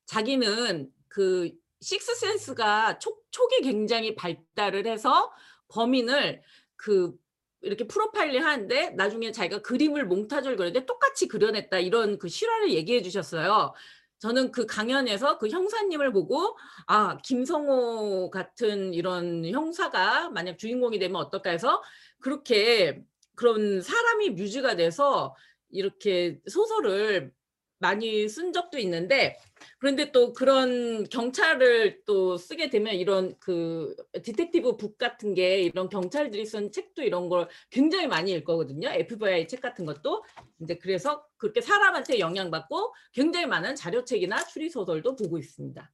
자기는 그 식스센스가 촉, 촉이 굉장히 발달을 해서 범인을 그 이렇게 프로파일링 하는데 나중에 자기가 그림을 몽타주를 그렸는데 똑같이 그려냈다 이런 그 실화를 얘기해 주셨어요. 저는 그 강연에서 그 형사님을 보고 아 김성호 같은 이런 형사가 만약 주인공이 되면 어떨까 해서 그렇게 그런 사람이 뮤즈가 돼서 이렇게 소설을 많이 쓴 적도 있는데 그런데 또 그런 경찰을 또 쓰게 되면 이런 그 디텍티브 북 같은 게 이런 경찰들이 쓴 책도 이런 걸 굉장히 많이 읽거든요. FBI 책 같은 것도 이제 그래서 그렇게 사람한테 영향받고 굉장히 많은 자료책이나 추리 소설도 보고 있습니다.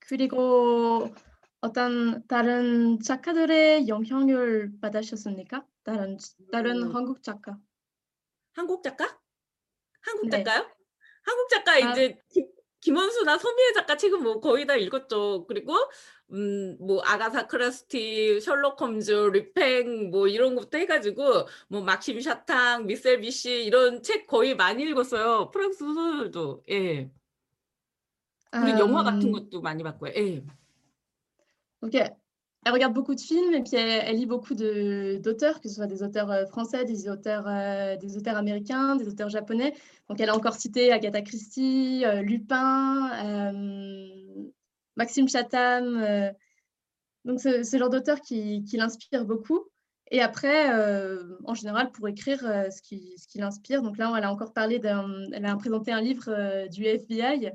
그리고 어떤 다른 작가들의 영향을 받으셨습니까? 다른 다른 음. 한국 작가. 한국 작가? 한국 네. 작가요? 한국 작가 아. 이제 김- 김원수나 소미애 작가 책은 뭐 거의 다 읽었죠. 그리고 음 뭐 아가사 크리스티, 셜록 홈즈, 리팽 뭐 이런 것부터 해가지고 뭐 막심 샤탕, 미셀 비시 이런 책 거의 많이 읽었어요. 프랑스 소설도 예. 그리고 영화 같은 Euh, 것도 많이 봤고요. 예. Elle, elle regarde beaucoup de films et puis elle, lit beaucoup d'auteurs, que ce soit des auteurs euh, français, des auteurs, euh, des auteurs américains, des auteurs japonais. Donc, elle a encore cité Agatha Christie, euh, Lupin, Maxime Chatham. donc, c'est ce genre d'auteurs qui, l'inspirent beaucoup. Et après, en général, pour écrire ce qui, ce l'inspire. Donc là, elle a encore parlé d'un. Elle a présenté un livre du FBI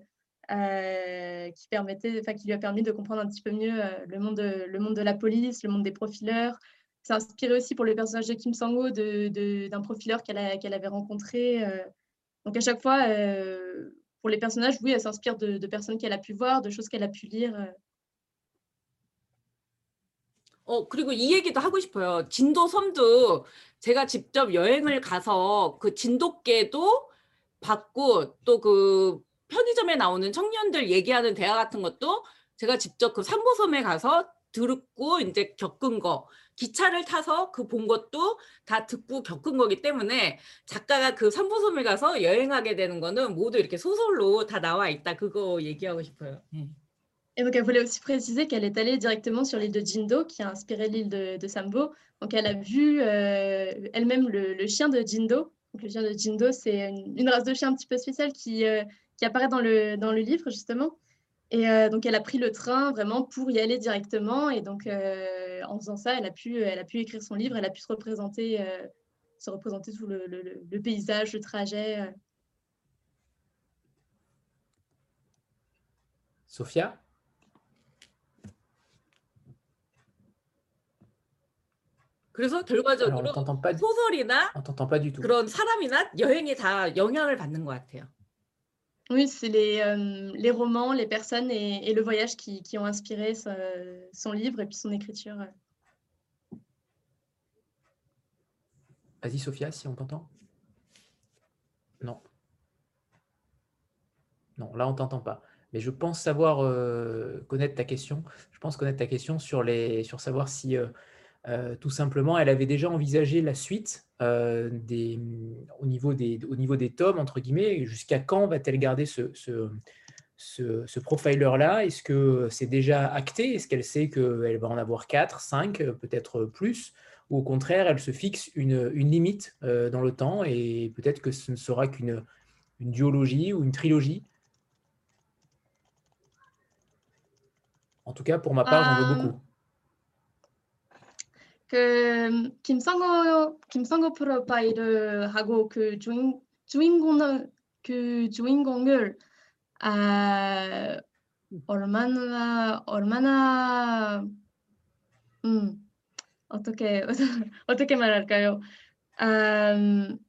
qui, permettait, enfin, qui lui a permis de comprendre un petit peu mieux euh, le, monde de, le monde de la police, le monde des profileurs. C'est inspiré aussi pour le personnage de Kim Sang-ho de- de- d'un profileur qu'elle a- qu'elle avait rencontré. euh. Donc à chaque fois, euh, pour les personnages, oui, elle s'inspire de, de personnes qu'elle a pu voir, de choses qu'elle a pu lire. euh. 어, 그리고 이 얘기도 하고 싶어요. 진도 섬도 제가 직접 여행을 가서 그 진돗개도 받고 또 그 편의점에 나오는 청년들 얘기하는 대화 같은 것도 제가 직접 그 삼보섬에 가서 듣고 이제 겪은 거, 기차를 타서 그 본 것도 다 듣고 겪은 거기 때문에 작가가 그 삼보섬에 가서 여행하게 되는 거는 모두 이렇게 소설로 다 나와 있다. 그거 얘기하고 싶어요. 예. Et donc, elle voulait aussi préciser qu'elle est allée directement sur l'île de Jindo, qui a inspiré l'île de, de Sambo. Donc, elle a vu euh, elle-même le, le chien de Jindo. Donc, le chien de Jindo, c'est une, une race de chien un petit peu spéciale qui, euh, qui apparaît dans le, dans le livre, justement. Et euh, donc, elle a pris le train vraiment pour y aller directement. Et donc, euh, en faisant ça, elle a, pu, elle a pu écrire son livre, elle a pu se représenter, euh, se représenter tout le, le- le- le paysage, le trajet. euh. Sophia 그래서 Alors, on 결과적으로 ne t'entend pas, 소설이나 on t'entend pas du tout. 그런 사람이나 여행이 다 영향을 받는 것 같아요. Oui, c'est les, euh, les romans, les personnes et, le voyage qui, qui ont inspiré son livre et puis son écriture. Vas-y, Sophia, si on t'entend. Non. Non, là, on t'entend pas. Mais je pense savoir euh, connaître ta question. Je pense connaître ta question sur, les, sur savoir si, euh, euh, tout simplement, elle avait déjà envisagé la suite euh, des, au, niveau des, au niveau des tomes, entre guillemets. Jusqu'à quand va-t-elle garder ce, ce, ce, ce profiler-là? Est-ce que c'est déjà acté? Est-ce qu'elle sait qu'elle va en avoir 4, 5, peut-être plus? Ou au contraire, elle se fixe une, une limite euh, dans le temps et peut-être que ce ne sera qu'une une duologie ou une trilogie? En tout cas, pour ma part, j'en veux beaucoup. 그 김성호 김성호 프로파일을 하고 그 주인 주인공 그 주인공을 아, 얼마나 얼마나 음 어떻게 <laughs> 어떻게 말할까요? 음,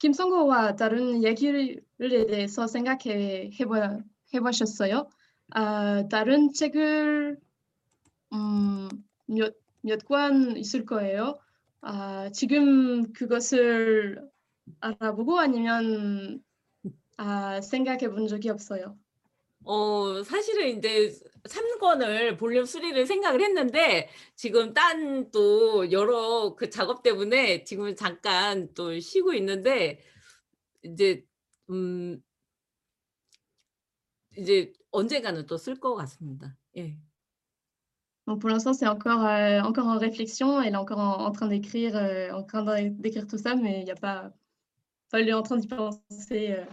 김성고와 다른 얘기를 대해서 생각해 해보, 해보셨어요? 아, 다른 책을 음, 몇, 몇 권 있을 거예요. 아, 지금 그것을 알아보고 아니면 아, 생각해 본 적이 없어요. 어, 사실은 이제 3권을 볼륨 3를 생각을 했는데 지금 딴 또 여러 그 작업 때문에 지금 잠깐 또 쉬고 있는데 이제 음 이제 언젠가는 또 쓸 것 같습니다. 예. Donc pour l'instant, c'est encore, euh, encore en réflexion. Elle est encore en, en train d'écrire euh, en train d'é- d'écrire tout ça, mais il n'y a pas. Enfin, elle est en train d'y penser. euh.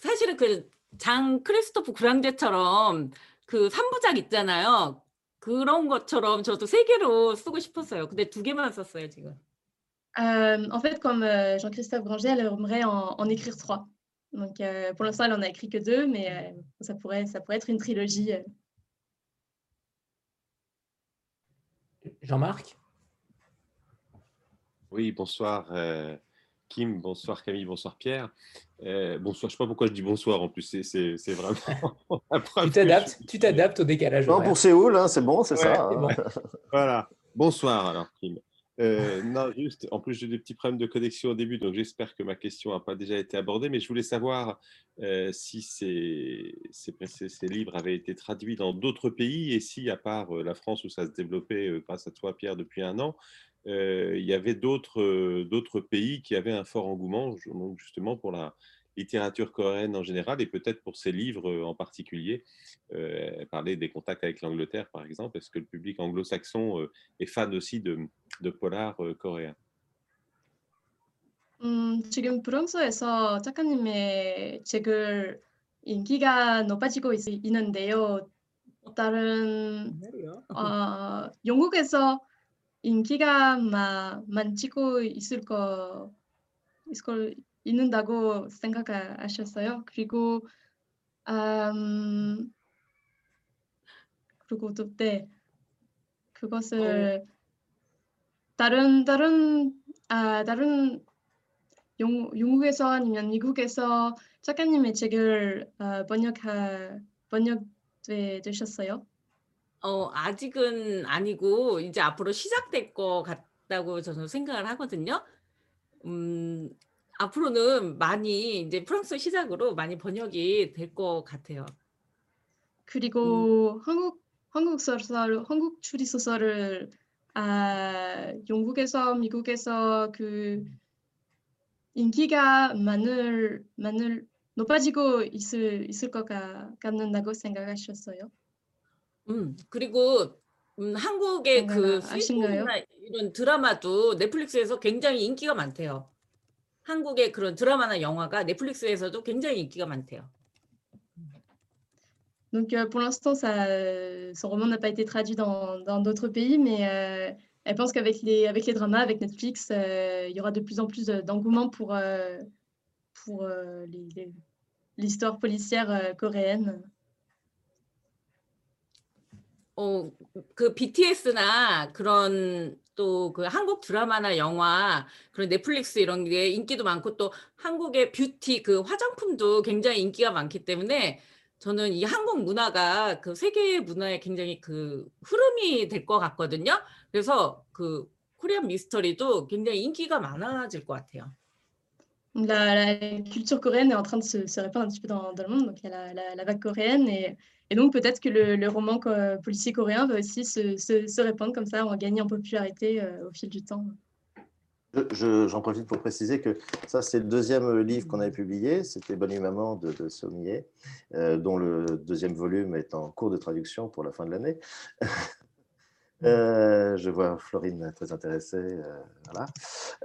사실은 그 장 크리스토프 그랑제처럼 그 3부작 있잖아요. 그런 것처럼 저도 세 개로 쓰고 싶었어요. 근데 두 개만 썼어요, 지금. Euh, en fait, comme euh, Jean-Christophe Granger, elle aimerait en, en écrire trois. Donc euh, pour l'instant, elle en a écrit que deux, mais euh, ça, pourrait, ça pourrait être une trilogie. Jean-Marc Oui, bonsoir euh, Kim, bonsoir Camille, bonsoir Pierre. Euh, bonsoir, je ne sais pas pourquoi je dis bonsoir en plus, c'est- c'est c'est vraiment <laughs> la preuve Tu t'adaptes, je- tu t'adaptes au décalage Non, horaire. pour Séoul, hein, c'est bon, c'est Ouais, ça. hein. bon. <laughs> Voilà, bonsoir alors Kim. Euh, non, juste, en plus j'ai des petits problèmes de connexion au début, donc j'espère que ma question n'a pas déjà été abordée, mais je voulais savoir euh, si ces, ces, livres avaient été traduits dans d'autres pays et si, à part euh, la France où ça se développait grâce à toi Pierre depuis un an, il y avait d'autres pays qui avaient un fort engouement justement pour la littérature coréenne en général et peut-être pour ces livres en particulier. Parler des contacts avec l'Angleterre par exemple, est-ce que le public anglo-saxon est fan aussi de, de polar euh, coréen 음, 지금 프랑스에서 작가님의 책을 인기가 높아지고 있, 있는데요. 다른 어, 영국에서 인기가 마, 많지고 있을 거 있을 걸 있는다고 생각하셨어요. 그리고 음, 그리고 또 네, 그것을 다른 다른 아 다른 영, 영국에서 아니면 미국에서 작가님의 책을 어, 번역하 번역돼 되셨어요? 어, 아직은 아니고 이제 앞으로 시작될 것 같다고 저는 생각을 하거든요. 음, 앞으로는 많이 이제 프랑스 시작으로 많이 번역이 될 것 같아요. 그리고 한국 한국 소설 한국 추리 소설을 아 영국에서 미국에서 그 인기가 많을 많을 높아지고 있을 있을 것 같- 같는다고 생각하셨어요? 음, 그리고 음, 한국의 그 아신가요? 이런 드라마도 넷플릭스에서 굉장히 인기가 많대요. 한국의 그런 드라마나 영화가 넷플릭스에서도 굉장히 인기가 많대요. Donc euh, pour l'instant, ça, euh, son roman n'a pas été traduit dans dans d'autres pays, mais euh, elle pense qu'avec les avec les dramas, avec Netflix, euh, il y aura de plus en plus de- d'engouement pour euh, pour euh, les- les- l'histoire policière euh, coréenne. 어, 그 BTS나 그런 또 그 한국 드라마나 영화 그런 넷플릭스 이런 게 인기도 많고 또 한국의 뷰티 그 화장품도 굉장히 인기가 많기 때문에 저는 이 한국 문화가 그 세계 문화의 굉장히 그 흐름이 될 것 같거든요. 그래서 그 코리안 미스터리도 굉장히 인기가 많아질 것 같아요. La, la culture coréenne est en train de se, se répandre un petit peu dans, dans le monde. Donc il y a la, la- la vague coréenne et, et donc peut-être que le, le roman co- policier coréen va aussi se, se, se répandre comme ça, en gagner en popularité euh, au fil du temps. Je- je- J'en profite pour préciser que ça, c'est le deuxième livre qu'on avait publié. C'était Bonne nuit maman de, de Sommier, euh, dont le deuxième volume est en cours de traduction pour la fin de l'année. <laughs> Euh, je vois Florine très intéressée. euh, voilà.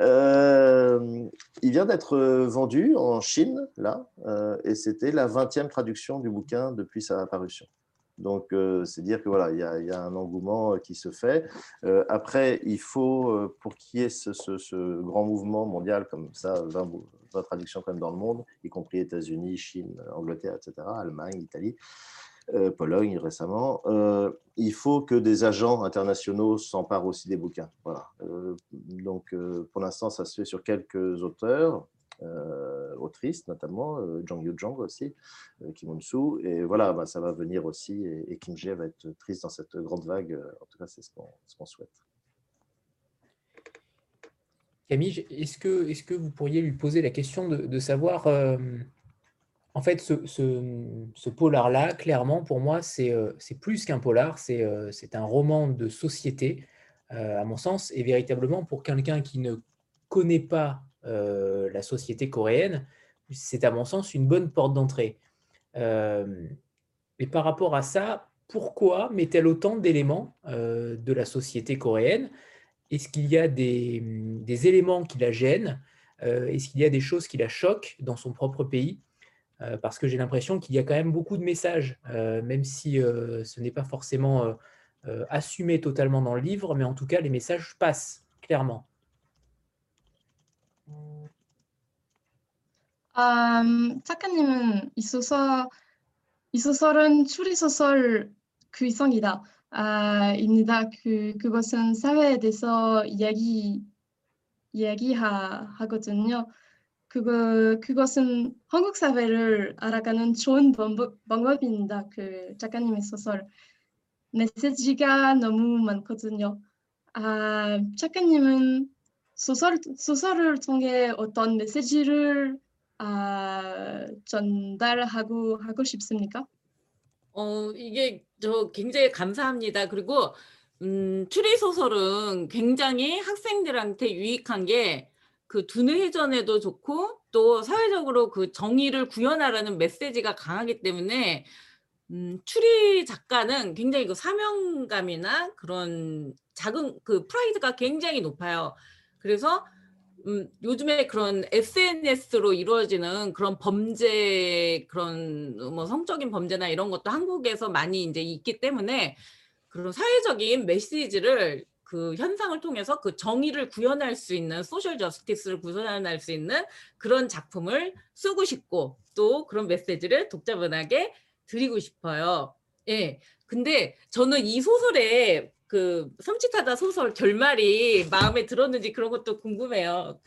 Euh, il vient d'être vendu en Chine, là, euh, et c'était la 20e traduction du bouquin depuis sa parution. Donc, euh, c'est dire que voilà, il y, a, un engouement qui se fait. Euh, après, il faut, euh, pour qu'il y ait ce, ce- grand mouvement mondial comme ça, 20, bou- votre traduction quand même dans le monde, y compris États-Unis, Chine, Angleterre, etc., Allemagne, Italie. Pologne récemment, il faut que des agents internationaux s'emparent aussi des bouquins. Voilà. donc, pour l'instant, ça se fait sur quelques auteurs, euh, autrice notamment, euh, Jang Yu-jong aussi, euh, Kim Won-soo. Et voilà, bah, ça va venir aussi. Et, Kim Jae va être triste dans cette grande vague. En tout cas, c'est ce qu'on souhaite. Camille, est-ce que, est que vous pourriez lui poser la question de, savoir, en fait, ce, polar-là, clairement, pour moi, c'est plus qu'un polar, c'est un roman de société, à mon sens, et véritablement pour quelqu'un qui ne connaît pas euh, la société coréenne, c'est à mon sens une bonne porte d'entrée. Euh, et par rapport à ça, pourquoi met-elle autant d'éléments euh, de la société coréenne? Est-ce qu'il y a des, éléments qui la gênent? Est-ce qu'il y a des choses qui la choquent dans son propre pays? Parce que j'ai l'impression qu'il y a quand même beaucoup de messages, même si ce n'est pas forcément assumé totalement dans le livre, mais en tout cas, les messages passent clairement. 아, 작가님은 이 소설, 이 소설은 추리소설 그 이성이다. 아, 입니다. 그, 그것은 사회에 대해서 이야기, 이야기하거든요. 그거, 그것은 한국 사회를 알아가는 좋은 방법, 방법입니다. 그 작가님의 소설. 메시지가 너무 많거든요. 아, 작가님은 소설, 소설을 통해 어떤 메시지를 아, 전달하고 하고 싶습니까? 어, 이게 저 굉장히 감사합니다. 그리고 음, 추리 소설은 굉장히 학생들한테 유익한 게 그 두뇌 회전에도 좋고 또 사회적으로 그 정의를 구현하라는 메시지가 강하기 때문에 음, 추리 작가는 굉장히 그 사명감이나 그런 작은 그 프라이드가 굉장히 높아요. 그래서 음, 요즘에 그런 SNS로 이루어지는 그런 범죄, 그런 뭐 성적인 범죄나 이런 것도 한국에서 많이 이제 있기 때문에 그런 사회적인 메시지를 그 현상을 통해서 그 정의를 구현할 수 있는 소셜 저스티스를 구현할 수 있는 그런 작품을 쓰고 싶고 또 그런 메시지를 독자분에게 드리고 싶어요. 예. 근데 저는 이 소설에 그 섬찟하다 소설 결말이 마음에 들었는지 그런 것도 궁금해요.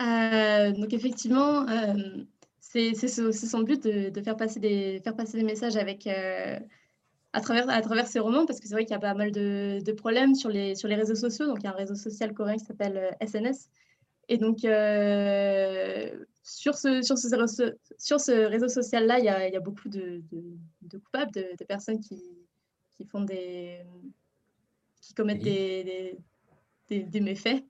Euh, donc effectivement, euh, c'est son but de, de, faire, passer des, faire passer des messages avec, euh, à, travers, à travers ces romans, parce que c'est vrai qu'il y a pas mal de, de, problèmes sur les, sur les réseaux sociaux. Donc il y a un réseau social coréen qui s'appelle SNS. Et donc sur, ce, sur, ce, sur ce réseau social-là, il, il, y a beaucoup de, de coupables, de, personnes qui, qui font des qui commettent des, des, des, méfaits.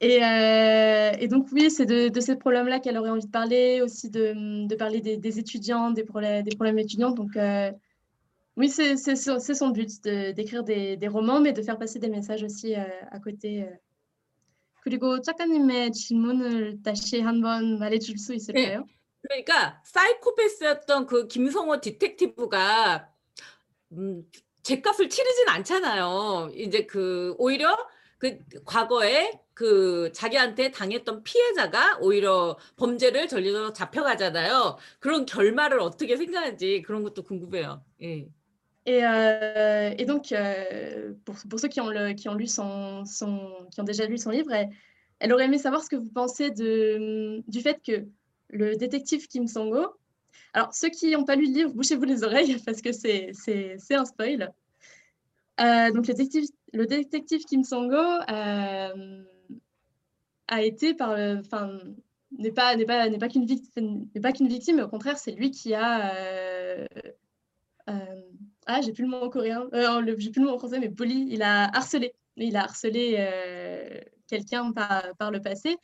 Et, euh, et, donc oui, c'est de, de ces problèmes-là qu'elle aurait envie de parler, aussi de, de parler des, des, étudiants, des problèmes, des problèmes étudiants. Donc euh, oui, c'est son but d'écrire des, romans, mais de faire passer des messages aussi euh, à côté. 그리고 작가님의 질문을 다시 한번 말해줄 수 있을까요? 네. 그러니까 사이코패스였던 그 김성호 디텍티브가 음, 제값을 치르진 않잖아요. 이제 그 오히려 그 과거에 그 자기한테 당했던 피해자가 오히려 범죄를 전리로 잡혀가잖아요. 그런 결말을 어떻게 생각하는지 그런 것도 궁금해요. 예. Et, euh, et donc, euh, pour, pour, ceux qui ont, le, qui ont, lu son, son, qui ont déjà lu son livre, elle, elle, aurait aimé savoir ce que vous pensez de, du fait que le détective Kim Song-ho alors, ceux qui n'ont pas lu le livre, bouchez-vous les oreilles <laughs> parce que c'est un spoil. Euh, donc, le détective, le Kim Songo euh, a été par enfin, n'est pas pas pas qu'une victime qu'une victime, mais au contraire, c'est lui qui a euh, ah j'ai plus le mot en coréen, j'ai plus le mot en français, mais poli, il a harcelé, il a harcelé quelqu'un par, par le passé.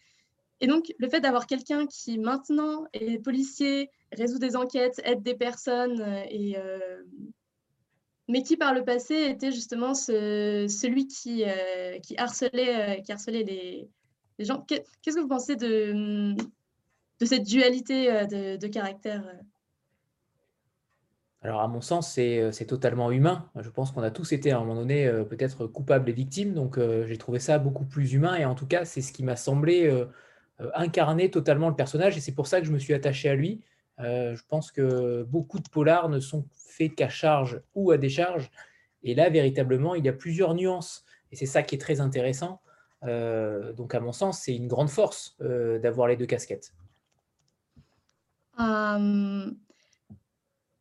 Et donc, le fait d'avoir quelqu'un qui maintenant est policier, résout des enquêtes, aide des personnes, euh, et, euh, mais qui par le passé était justement celui qui, euh, qui harcelait, qui harcelait les, gens. Qu'est-ce que vous pensez de, de cette dualité de, caractère alors, à mon sens, c'est totalement humain. Je pense qu'on a tous été à un moment donné peut-être coupables et victimes, donc j'ai trouvé ça beaucoup plus humain. Et en tout cas, c'est ce qui m'a semblé incarner totalement le personnage et c'est pour ça que je me suis attaché à lui. Euh, je pense que beaucoup de polars ne sont faits qu'à charge ou à décharge. Et là, véritablement, il y a plusieurs nuances. Et c'est ça qui est très intéressant. Euh, donc, à mon sens, c'est une grande force euh, d'avoir les deux casquettes. 음,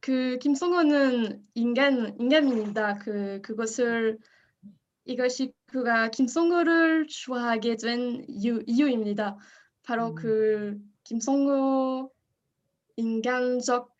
그 김성호는 인간 인간입니다. 그 그것을 이것이 그가 김성호를 좋아하게 된 이유, 이유입니다. 바로 음. 그 김성호 인간적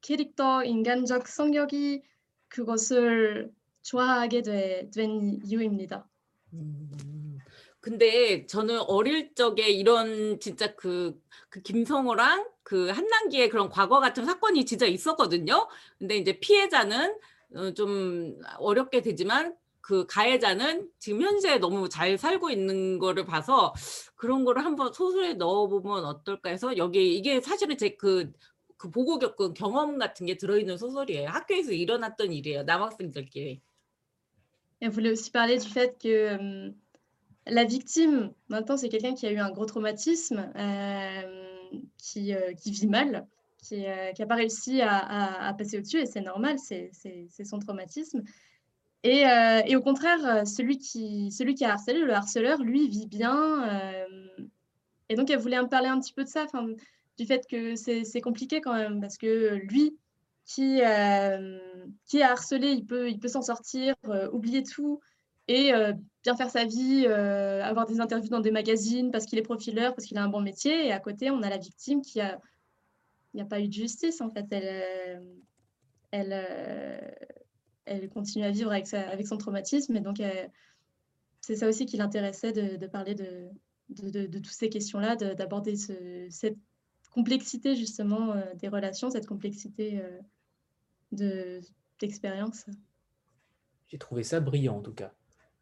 캐릭터, 인간적 성격이 그것을 좋아하게 되, 된 이유입니다. 음, 근데 저는 어릴 적에 이런 진짜 그, 그 김성호랑 그 한남기의 그런 과거 같은 사건이 진짜 있었거든요. 근데 이제 피해자는 어, 좀 어렵게 되지만 그 가해자는 지금 현재 너무 잘 살고 있는 거를 봐서 그런 거를 한번 소설에 넣어보면 어떨까 해서 여기 이게 사실은 제그 그 보고 겪은 경험 같은 게 들어있는 소설이에요. 학교에서 일어났던 일이에요. 남학생들끼리. On voulait aussi parler du fait que hum, la victime, maintenant, c'est quelqu'un qui a eu un gros traumatisme, euh, qui, euh, qui vit mal, qui n'a pas réussi à, à- à passer au-dessus, et c'est normal, c'est son traumatisme. Et, euh, et au contraire, euh, celui qui, celui qui a harcelé, le harceleur, lui, vit bien. euh, et donc, elle voulait me parler un petit peu de ça, du fait que c'est compliqué quand même, parce que lui, qui, euh, qui est harcelé, il peut, il peut s'en sortir, oublier tout et bien faire sa vie, avoir des interviews dans des magazines parce qu'il est profileur, parce qu'il a un bon métier. Et à côté, on a la victime qui a... Il n'y a pas eu de justice, en fait. Elle, elle, elle continue à vivre avec, son traumatisme. Et donc, c'est ça aussi qui l'intéressait de, parler de, toutes ces questions-là, de- d'aborder ce- cette complexité, justement, euh, des relations, cette complexité euh, de- d'expérience. J'ai trouvé ça brillant en tout cas.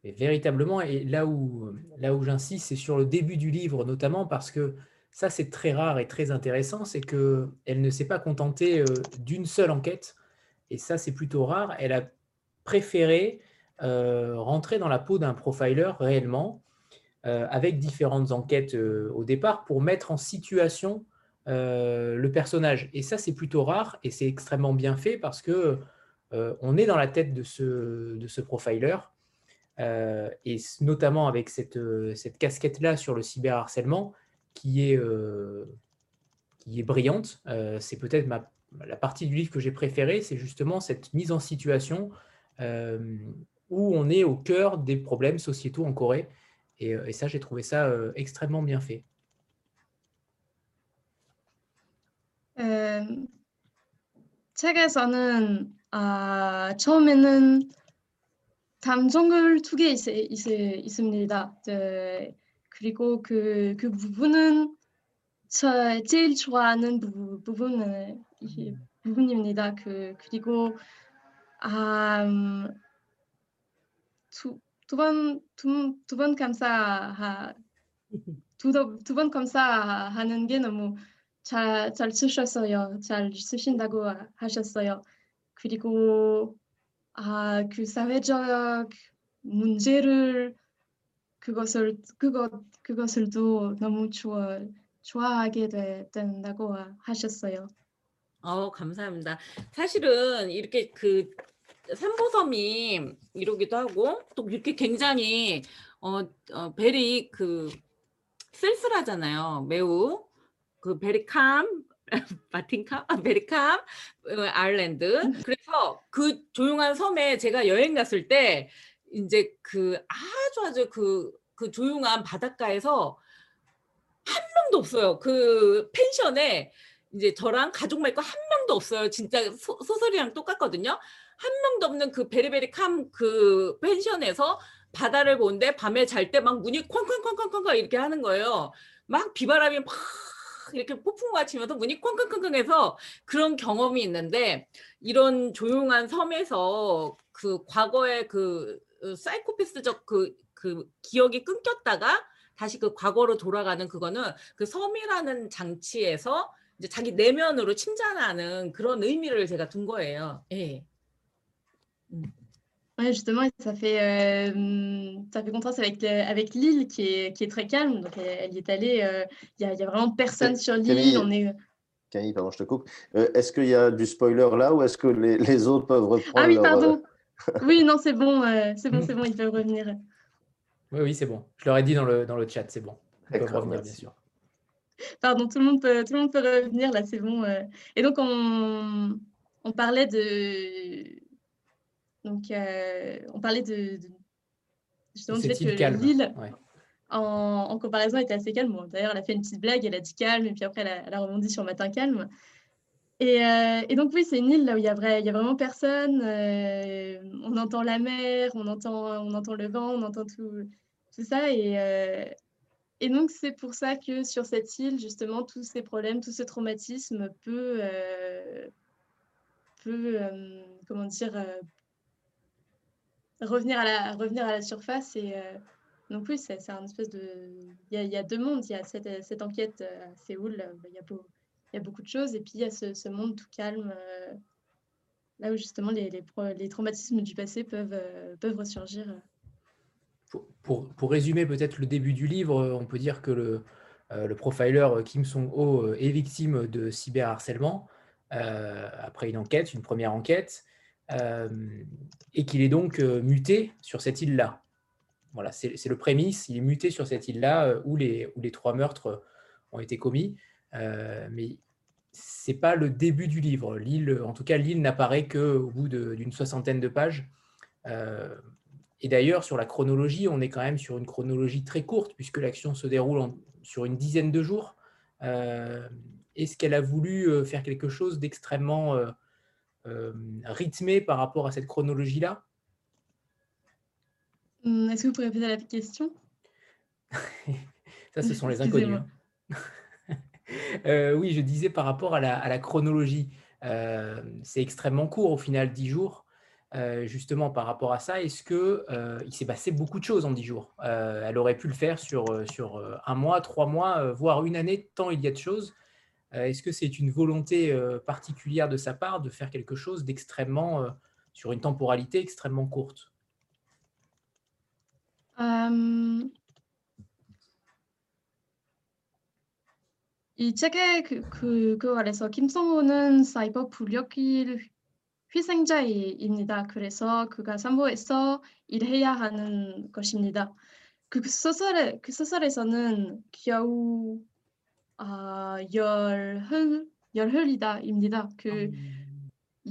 Véritablement, et là où, là où j'insiste, c'est sur le début du livre notamment parce que ça c'est très rare et très intéressant, c'est qu'elle ne s'est pas contentée euh, d'une seule enquête, et ça c'est plutôt rare, elle a préféré euh, rentrer dans la peau d'un profiler réellement, euh, avec différentes enquêtes euh, au départ, pour mettre en situation le personnage. Et ça c'est plutôt rare, et c'est extrêmement bien fait parce que on est dans la tête de ce, de ce profiler, et notamment avec cette, cette casquette-là sur le cyberharcèlement qui est, qui est brillante. Euh, c'est peut-être ma- la partie du livre que j'ai préférée, c'est justement cette mise en situation euh, où on est au cœur des problèmes sociétaux en Corée. Et, euh, et ça, j'ai trouvé ça euh, extrêmement bien fait. 음, 책에서는 아, 처음에는 감정을 두 개 있습니다. 네, 그리고 그, 그 부분은 저 제일 좋아하는 부, 부분은 이 부분입니다. 그, 그리고 아, 음, 두, 두 번, 두, 두번 감사하, 두, 두번 감사하는 게 너무 잘, 잘 쓰셨어요. 잘 쓰신다고 하- 하셨어요. 그리고 아, 그 사회적 문제를 그것을 그것 그것을도 너무 좋아 좋아하게 되, 된다고 하- 하셨어요. 어, 감사합니다. 사실은 이렇게 그 삼보섬이 이러기도 하고 또 이렇게 굉장히 어, 어 베리 그 쓸쓸하잖아요. 매우 그 베리 캄 마틴캄 아, 베리 캄 어, 아일랜드. 그래서 그 조용한 섬에 제가 여행 갔을 때 이제 그 아주 아주 그, 그 조용한 바닷가에서 한 명도 없어요. 그 펜션에 이제 저랑 가족 말고 한 명도 없어요. 진짜 소, 소설이랑 똑같거든요. 한 명도 없는 그 베리베리 캄 그 펜션에서 바다를 보는데 밤에 잘 때 막 문이 쾅쾅쾅쾅쾅 이렇게 하는 거예요. 막 비바람이 막 이렇게 폭풍과 치면서 문이 쾅쾅쾅쾅 해서 그런 경험이 있는데 이런 조용한 섬에서 그 과거의 그 어, 사이코패스적 그, 그 기억이 끊겼다가 다시 그 과거로 돌아가는 그거는 그 섬이라는 장치에서 이제 자기 내면으로 침전하는 그런 의미를 제가 둔 거예요. 예. Ouais, justement, ça fait, euh, ça fait contraste avec, le- avec l'île qui est, qui est très calme. Donc, elle, elle y est allée. euh, Il n'y a, il y a vraiment personne sur l'île. On est... Camille, pardon, je te coupe. Euh, est-ce qu'il y a du spoiler là ou est-ce que les, les autres peuvent reprendre Ah oui, leur, euh, pardon. Oui, non, c'est bon, euh, c'est bon, c'est bon, ils peuvent revenir. Oui, oui, c'est bon. Je leur ai dit dans le, dans le chat, c'est bon. Ils peuvent revenir, bien sûr. Pardon, tout le monde peut, tout le monde peut revenir, là, c'est bon. euh. Et donc, on, on parlait de... Donc, euh, on parlait de... de- justement du Cette fait que calme. l'île, ouais. en, en comparaison, était assez calme. Bon, D'ailleurs, elle a fait une petite blague, elle a dit calme, et puis après, elle a, elle a rebondi sur matin calme. Et, euh, et donc, oui, c'est une île là où il y a, vrai, y a vraiment personne. euh, on entend la mer, on entend, on entend le vent, on entend tout, tout ça. Et, euh, et donc, c'est pour ça que sur cette île, justement, tous ces problèmes, tout ce traumatisme peut, euh, euh, comment dire, euh, revenir, à la, revenir à la surface. Et donc, oui, c'est c'est un espèce de. Il y a, deux mondes. Il y a cette, cette enquête à Séoul, il y y a beaucoup de choses. Et puis, il y a ce, ce monde tout calme, là où justement les, les, les traumatismes du passé peuvent, peuvent ressurgir. Pour, résumer peut-être le début du livre, euh, on peut dire que le, euh, le profiler euh, Kim Song-ho est victime de cyberharcèlement euh, après une enquête, une première enquête, et qu'il est donc muté sur cette île-là. Voilà, c'est le prémisse, il est muté sur cette île-là où, les, trois meurtres ont été commis. Euh, mais c'est pas le début du livre. En tout cas, l'île n'apparaît qu'au bout d'une soixantaine de pages. Et d'ailleurs, sur la chronologie, on est quand même sur une chronologie très courte, puisque l'action se déroule en- sur une dizaine de jours. Euh, Est-ce qu'elle a voulu euh, faire quelque chose d'extrêmement euh, euh, rythmé par rapport à cette chronologie-là? Hum, Est-ce que vous pourrez poser la question? Ça, ce sont les <laughs> inconnus. Hein. <laughs> Oui, je disais par rapport à la, à la chronologie, c'est extrêmement court au final, 10 jours. Euh, justement, par rapport à ça, est-ce que euh, il s'est passé beaucoup de choses en 10 jours Euh, Elle aurait pu le faire sur, euh, sur euh, un mois, trois mois, euh, voire une année, tant il y a de choses. Euh, est-ce que c'est une volonté euh, particulière de sa part de faire quelque chose d'extrêmement, euh, sur une temporalité extrêmement courte 음, 이 책의 그, 그, 그 아래서 김성호는 사이버 불력일 희생자입니다. 그래서 그가 산부에서 일해야 하는 것입니다. 그 소설에, 그 소설에서는 겨우 아, 열흘, 열흘이다입니다. 그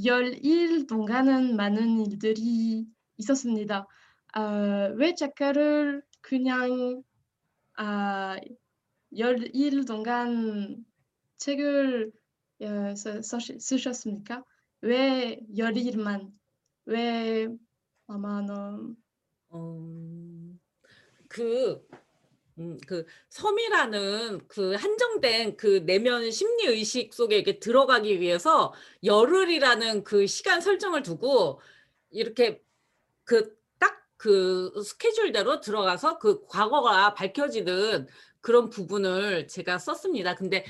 열일 동안은 많은 일들이 있었습니다. 아, 왜 작가를 그냥 아, 열일 동안 책을 어, 쓰셨습니까? 왜 열일만? 왜 아마 너 음, 그, 음, 그 섬이라는 그 한정된 그 내면 심리 의식 속에 이렇게 들어가기 위해서 열흘이라는 그 시간 설정을 두고 이렇게 그 딱 그 스케줄대로 들어가서 그 과거가 밝혀지는 그런 부분을 제가 썼습니다. 근데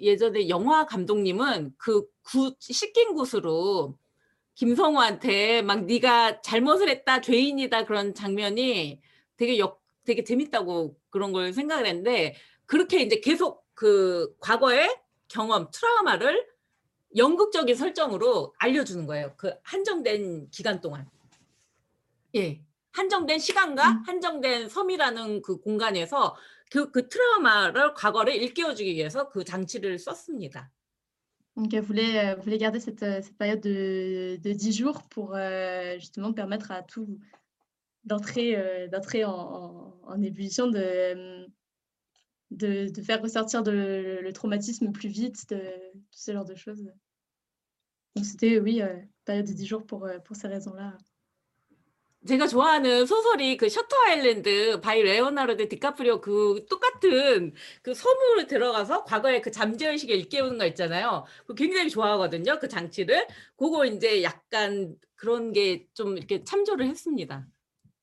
예전에 영화 감독님은 그 구, 씻긴 곳으로 김성우한테 막 네가 잘못을 했다 죄인이다 그런 장면이 되게 역 되게 재밌다고 그런 걸 생각을 했는데 그렇게 이제 계속 그 과거의 경험 트라우마를 연극적인 설정으로 알려주는 거예요. 그 한정된 기간 동안. 예. 한정된 시간과 한정된 섬이라는 그 공간에서 그, 그 트라우마를 과거를 일깨워주기 위해서 그 장치를 썼습니다. Donc, elle voulait, euh, voulait garder cette, euh, cette période de, de 10 jours pour euh, justement permettre à tout d'entrer euh, d'entrer en, en- en ébullition, de, de, de faire ressortir de- le traumatisme plus vite, de tout ce genre de choses. Donc, c'était, oui, euh, période de 10 jours pour, euh, pour ces raisons-là. 제가 좋아하는 소설이 그 셔터 아일랜드 바이 레오나르드 디카프리오 그 똑같은 그 섬으로 들어가서 과거의 그 잠재의식을 일깨우는 거 있잖아요. 그거 굉장히 좋아하거든요. 그 장치를. 그거 이제 약간 그런 게 좀 이렇게 참조를 했습니다.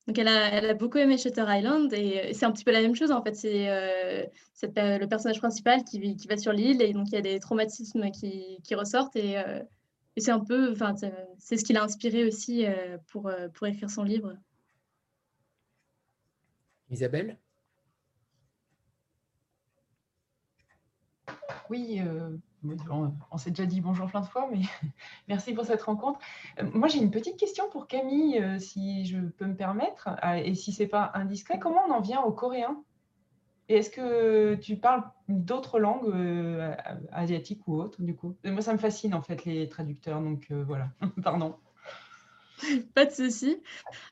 Donc, elle a, elle a beaucoup aimé Shutter Island et euh, c'est un petit peu la même chose en fait. C'est euh, le personnage principal qui, qui va sur l'île et donc il y a des traumatismes qui, qui ressortent et, euh, et c'est un peu, enfin, c'est ce qui l'a inspiré aussi pour, pour écrire son livre. Isabelle? Oui, on, s'est déjà dit bonjour plein de fois, mais <laughs> merci pour cette rencontre. moi, j'ai une petite question pour Camille, si je peux me permettre, et si ce n'est pas indiscret. Comment on en vient au coréen? Est-ce que tu parles d'autres langues euh, asiatiques ou autres, du coup? Moi, ça me fascine, en fait, les traducteurs, donc euh, voilà, <laughs> pardon. Pas de souci.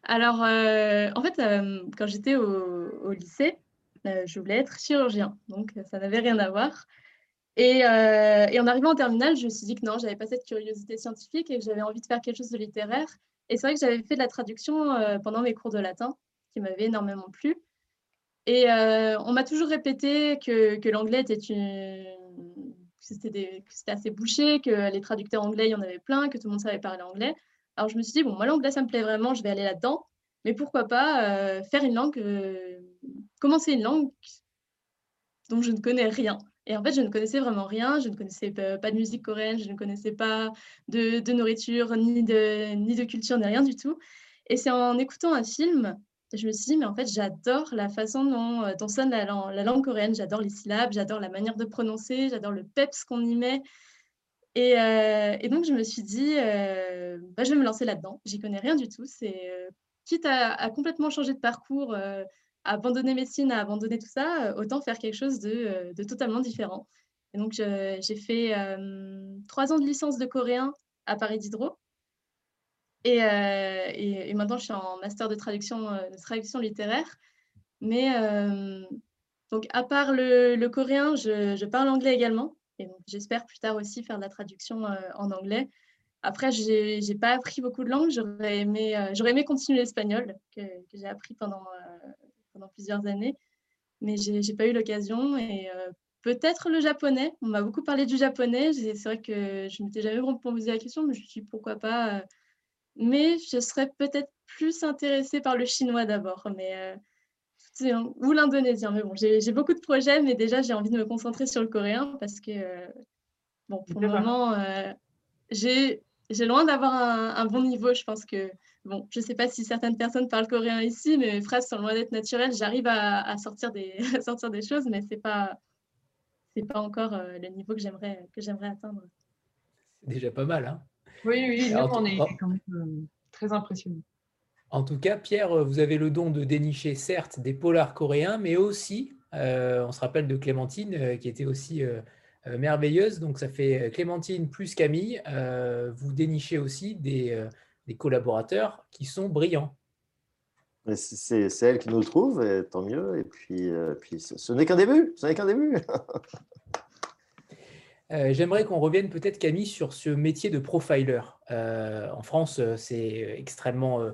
Alors, euh, en fait, quand j'étais au, lycée, je voulais être chirurgien, donc ça n'avait rien à voir. Et, en arrivant en terminale, je me suis dit que non, j'avais pas cette curiosité scientifique et que j'avais envie de faire quelque chose de littéraire. Et c'est vrai que j'avais fait de la traduction pendant mes cours de latin, qui m'avait énormément plu. Et euh, on m'a toujours répété que, que l'anglais était c'était assez bouché, que les traducteurs anglais, il y en avait plein, que tout le monde savait parler anglais. Alors je me suis dit, bon, moi l'anglais, ça me plaît vraiment, je vais aller là-dedans. Mais pourquoi pas euh, faire une langue, euh, commencer une langue dont je ne connais rien. Et en fait, je ne connaissais vraiment rien, je ne connaissais pas, de musique coréenne, je ne connaissais pas de, nourriture, ni de culture, ni rien du tout. Et c'est en écoutant un film je me suis dit, mais en fait, j'adore la façon dont, euh, sonne la, langue coréenne. J'adore les syllabes, j'adore la manière de prononcer, j'adore le peps qu'on y met. Et, euh, donc, je me suis dit, euh, bah, je vais me lancer là-dedans. J'y connais rien du tout. Quitte à, complètement changer de parcours, à abandonner médecine, à abandonner tout ça, autant faire quelque chose de, de totalement différent. Et donc, j'ai fait trois ans de licence de coréen à Paris Diderot. Euh, et, maintenant, je suis en master de traduction, euh, littéraire. Mais euh, donc, à part le, coréen, je, parle anglais également. Et j'espère plus tard aussi faire de la traduction en anglais. Après, je n'ai pas appris beaucoup de langues. J'aurais aimé, continuer l'espagnol, que, j'ai appris pendant, pendant plusieurs années. Mais je n'ai pas eu l'occasion. Et peut-être le japonais. On m'a beaucoup parlé du japonais. C'est vrai que je ne m'étais jamais posé la question, mais je me suis dit pourquoi pas mais je serais peut-être plus intéressée par le chinois d'abord, mais euh, ou l'indonésien. Mais bon, j'ai beaucoup de projets, mais déjà j'ai envie de me concentrer sur le coréen parce que euh, bon, pour le moment, euh, j'ai loin d'avoir un, bon niveau. Je pense que bon, je sais pas si certaines personnes parlent coréen ici, mais mes phrases sont loin d'être naturelles. J'arrive à, sortir des <laughs> sortir des choses, mais c'est pas c'est pas encore le niveau que j'aimerais que j'aimerais atteindre. C'est déjà pas mal, hein oui, oui, nous, on est quand même euh, très impressionnés. En tout cas, Pierre, vous avez le don de dénicher certes des polars coréens, mais aussi, euh, on se rappelle de Clémentine, euh, qui était aussi merveilleuse. Donc, ça fait Clémentine plus Camille. vous dénichez aussi des, des, collaborateurs qui sont brillants. C'est elle qui nous trouve, et tant mieux. Et puis, puis ce n'est qu'un début. Ce n'est qu'un début. <laughs> Euh, j'aimerais qu'on revienne peut-être, Camille, sur ce métier de profiler. Euh, en France, euh, c'est extrêmement,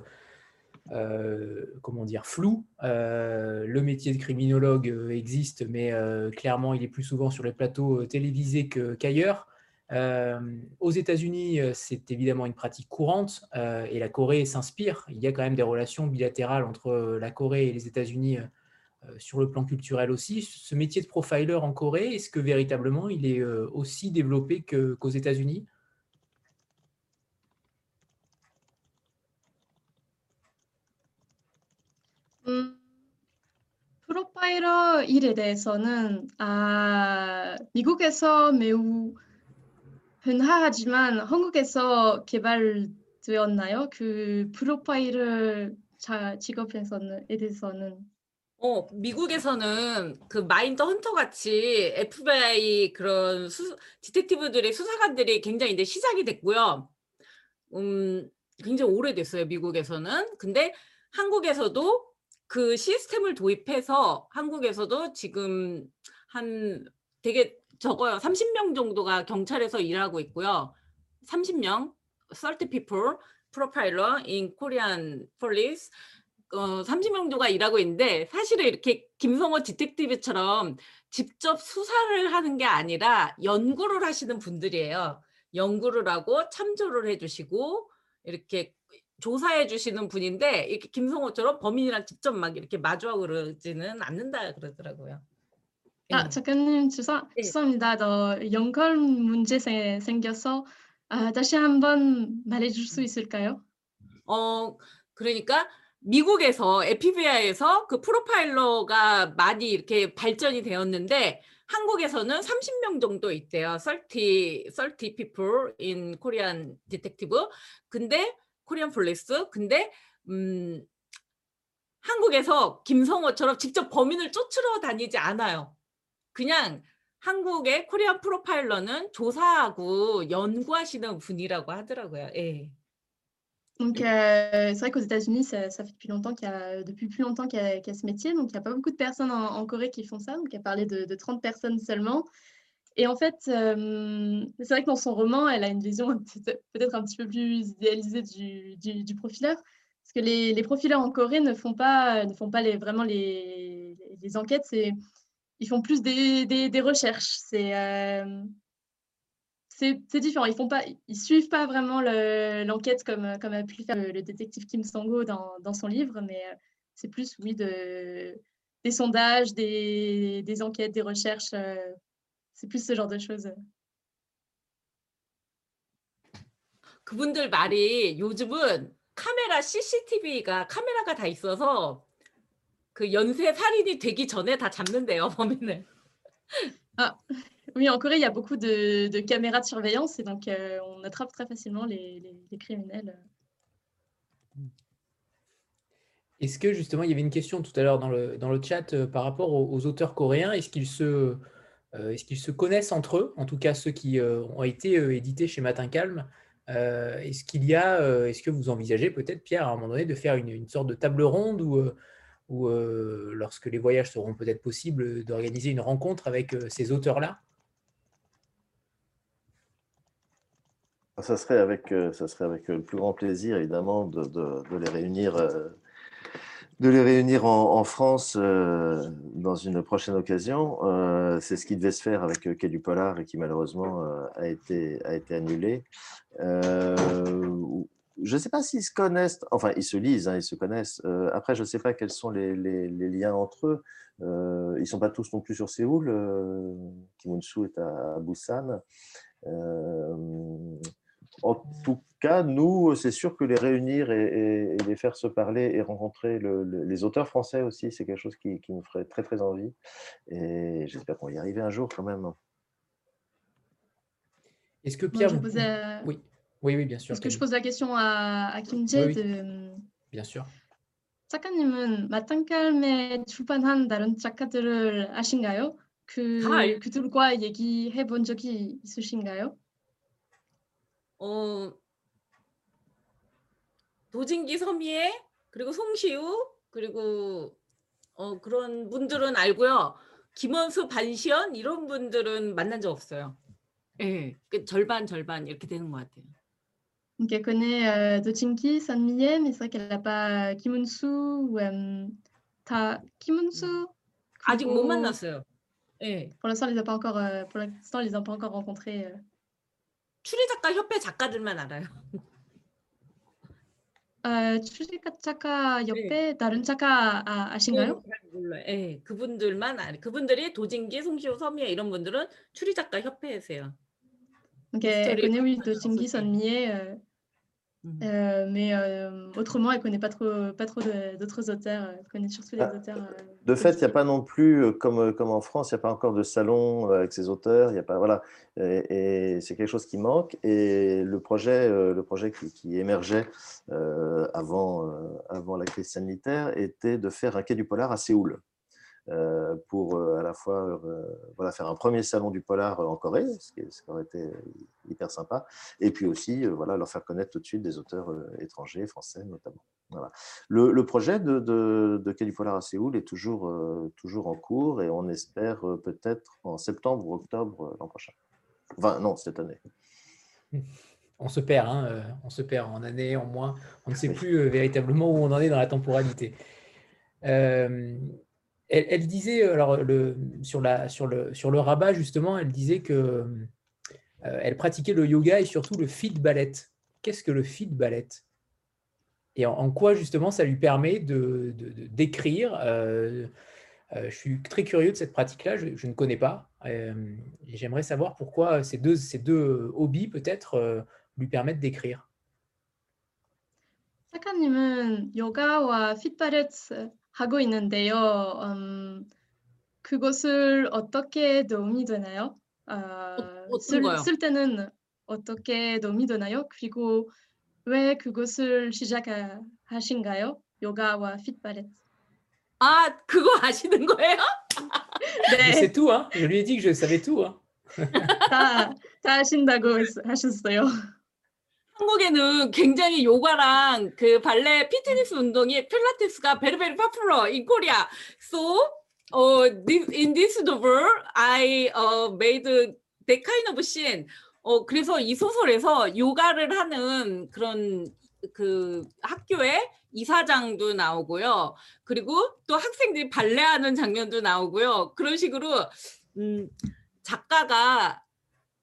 comment dire, flou. le métier de criminologue existe, mais clairement, il est plus souvent sur les plateaux télévisés qu'ailleurs. aux États-Unis, c'est évidemment une pratique courante et la Corée s'inspire. Il y a quand même des relations bilatérales entre la Corée et les États-Unis sur le plan culturel aussi. Ce métier de profiler en Corée, est-ce que véritablement il est euh, aussi développé qu'aux États-Unis 음, 프로파일러 일에 대해서는 아, 미국에서 매우 흔하지만 한국에서 개발되었나요? 그 프로파일러 직업에서는 에 대해서는 어, 미국에서는 그 마인드 헌터 같이 FBI 그런 수, 디텍티브들의 수사관들이 굉장히 이제 시작이 됐고요. 음, 굉장히 오래됐어요, 미국에서는. 근데 한국에서도 그 시스템을 도입해서 한국에서도 지금 한 되게 적어요. 30명 정도가 경찰에서 일하고 있고요. 30명, 30 people, profiler in Korean police. 어, 30명 정도가 일하고 있는데 사실은 이렇게 김성호 디텍티브처럼 직접 수사를 하는 게 아니라 연구를 하시는 분들이에요. 연구를 하고 참조를 해주시고 이렇게 조사해 주시는 분인데 이렇게 김성호처럼 범인이랑 직접 막 이렇게 마주하고 그러지는 않는다 그러더라고요. 아, 작가님 죄송, 네. 죄송합니다. 저 연결 문제 생겨서 아, 다시 한번 말해줄 수 있을까요? 어, 그러니까 미국에서 에피비아에서 그 프로파일러가 많이 이렇게 발전이 되었는데 한국에서는 30명 정도 있대요. 30, 30 people in Korean detective. 근데 코리안 폴리스. 근데 음 한국에서 김성호처럼 직접 범인을 쫓으러 다니지 않아요. 그냥 한국의 코리안 프로파일러는 조사하고 연구하시는 분이라고 하더라고요. 예. Donc, euh, c'est vrai qu'aux États-Unis, ça, ça fait depuis longtemps qu'il y a, depuis plus longtemps qu'il y, a, qu'il y a ce métier. Donc, il n'y a pas beaucoup de personnes en, en Corée qui font ça. Donc, a parlé de, de 30 personnes seulement. Et en fait, euh, c'est vrai que dans son roman, elle a une vision peut-être un petit peu plus idéalisée du, du, du profileur. Parce que les, les, profileurs en Corée ne font pas, ne font pas les, vraiment les, les enquêtes. C'est ils font plus des, des, des recherches. C'est euh, c'est différent. Ils font pas, ils suivent pas vraiment l'enquête comme, comme a pu le faire le, le détective Kim Sang-ho dans, dans, son livre, mais euh, c'est plus, oui, de, des sondages, des, des enquêtes, des recherches. Euh, c'est plus ce genre de choses. 그분들 말이 요즘은 카메라 CCTV가 카메라가 다 있어서 그 연쇄 살인이 되기 전에 다 잡는데요 범인을. 아, oui, en Corée, il y a beaucoup de, caméras de surveillance et donc euh, on attrape très facilement les, criminels. Est-ce que justement, il y avait une question tout à l'heure dans le, dans le chat euh, par rapport aux, auteurs coréens? Est-ce qu'ils se, euh, est se connaissent entre eux? En tout cas, ceux qui ont été édités chez Matin Calme. est-ce qu'il y a, est-ce que vous envisagez peut-être, Pierre, à un moment donné, de faire une, une sorte de table ronde où ou lorsque les voyages seront peut-être possibles, d'organiser une rencontre avec ces auteurs-là? Ça serait, avec, euh, ça serait avec le plus grand plaisir, évidemment, de, les réunir, de les réunir en, France dans une prochaine occasion. C'est ce qui devait se faire avec Quai du Polar et qui malheureusement a, été, a été annulé je ne sais pas s'ils se connaissent, enfin ils se lisent, hein, ils se connaissent. Euh, après, je ne sais pas quels sont les, liens entre eux. Euh, ils ne sont pas tous non plus sur Séoul. Euh, Kimunsu est à, à Busan. Euh, en tout cas, nous, c'est sûr que les réunir et, et, et, les faire se parler et rencontrer le, le, les auteurs français aussi, c'est quelque chose qui, qui, nous ferait très très envie. Et j'espère qu'on va y arriver un jour quand même. Est-ce que Pierre... Moi, vous... posais... Oui. Oui, oui, bien sûr. Est-ce que je pose la question à, à Kim Jae oui, oui. de... Bien sûr. 작가님은 마땅칼메 출판한 다른 작가들을 아신가요? 그 아, 그들과 얘기해 본 적이 있으신가요? 어 도진기 서미애 그리고 송시우 그리고 어 그런 분들은 알고요. 김원수 반시연 이런 분들은 만난 적 없어요. 예, 네, 그 절반 절반 이렇게 되는 것 같아요. Donc elle connaît euh, Dochinki, Sanmiye, mais c'est vrai qu'elle n'a pas Kimunsu ou euh, Ta Kimunsu. 아직 못 만났어요. 네. Pour l'instant, elle les a pas encore. Euh, pour l'instant, les a pas encore rencontrés. euh. 추리 작가 협회 작가들만 알아요. 어, 추리가 작가 옆에 다른 작가 아, 아신가요? 잘 몰라요. 예, 그분들만 알. 그분들이 도진기, 송시호, 서미애 이런 분들은 추리 작가 협회에세요. Oui Dochinki, Sanmiye, euh, Mhm. euh, mais euh, autrement, elle connaît pas trop, pas trop d'autres auteurs. Elle connaît surtout les Ah, auteurs. euh, De fait, il n'y a pas non plus, euh, comme, euh, comme en France, il n'y a pas encore de salon euh, avec ces auteurs. Il y a pas, voilà, et, et c'est quelque chose qui manque. Et le projet, euh, le projet qui, qui émergeait euh, avant, euh, avant la crise sanitaire était de faire un quai du polar à Séoul. Euh, pour euh, à la fois euh, voilà, faire un premier salon du polar en Corée, ce qui, ce qui aurait été hyper sympa, et puis aussi voilà, leur faire connaître tout de suite des auteurs étrangers, français notamment. Voilà. Le, le projet de, de, de Quai du Polar à Séoul est toujours, euh, toujours en cours et on espère euh, peut-être en septembre ou octobre euh, l'an prochain. Enfin, non, cette année. On se perd, hein, on se perd en année, en mois. On ne sait plus véritablement où on en est dans la temporalité Euh, elle, elle disait, alors le, sur, la, sur, le, sur le rabat, justement, elle disait que euh, elle pratiquait le yoga et surtout le fit ballet. Qu'est-ce que le fit ballet Et en, en quoi, justement, ça lui permet de, de- de- d'écrire euh, euh, Je suis très curieux de cette pratique-là, je, je ne connais pas. euh, et j'aimerais savoir pourquoi ces deux, ces deux hobbies, peut-être, euh, lui permettent d'écrire 작가님은 요가와 핏바렛 하고 있는데요. 음, 그것을 어떻게 도움이 되나요? 아, 어떤 쓸? 쓸 때는 어떻게 도움이 되나요? 그리고 왜 그것을 시작하신가요? 요가와 핏바렛. 아, 그거 <laughs> 아시는 거예요? Mais c'est 네, tout, hein je lui ai dit que je savais tout. Hein 다, 다 하신다고 했- 하셨어요. 한국에는 굉장히 요가랑 그 발레 피트니스 운동이 필라테스가 very very popular in Korea. So, uh, this, in this novel, I uh, made that kind of scene. 어, 그래서 이 소설에서 요가를 하는 그런 그 학교에 이사장도 나오고요. 그리고 또 학생들이 발레하는 장면도 나오고요. 그런 식으로 음, 작가가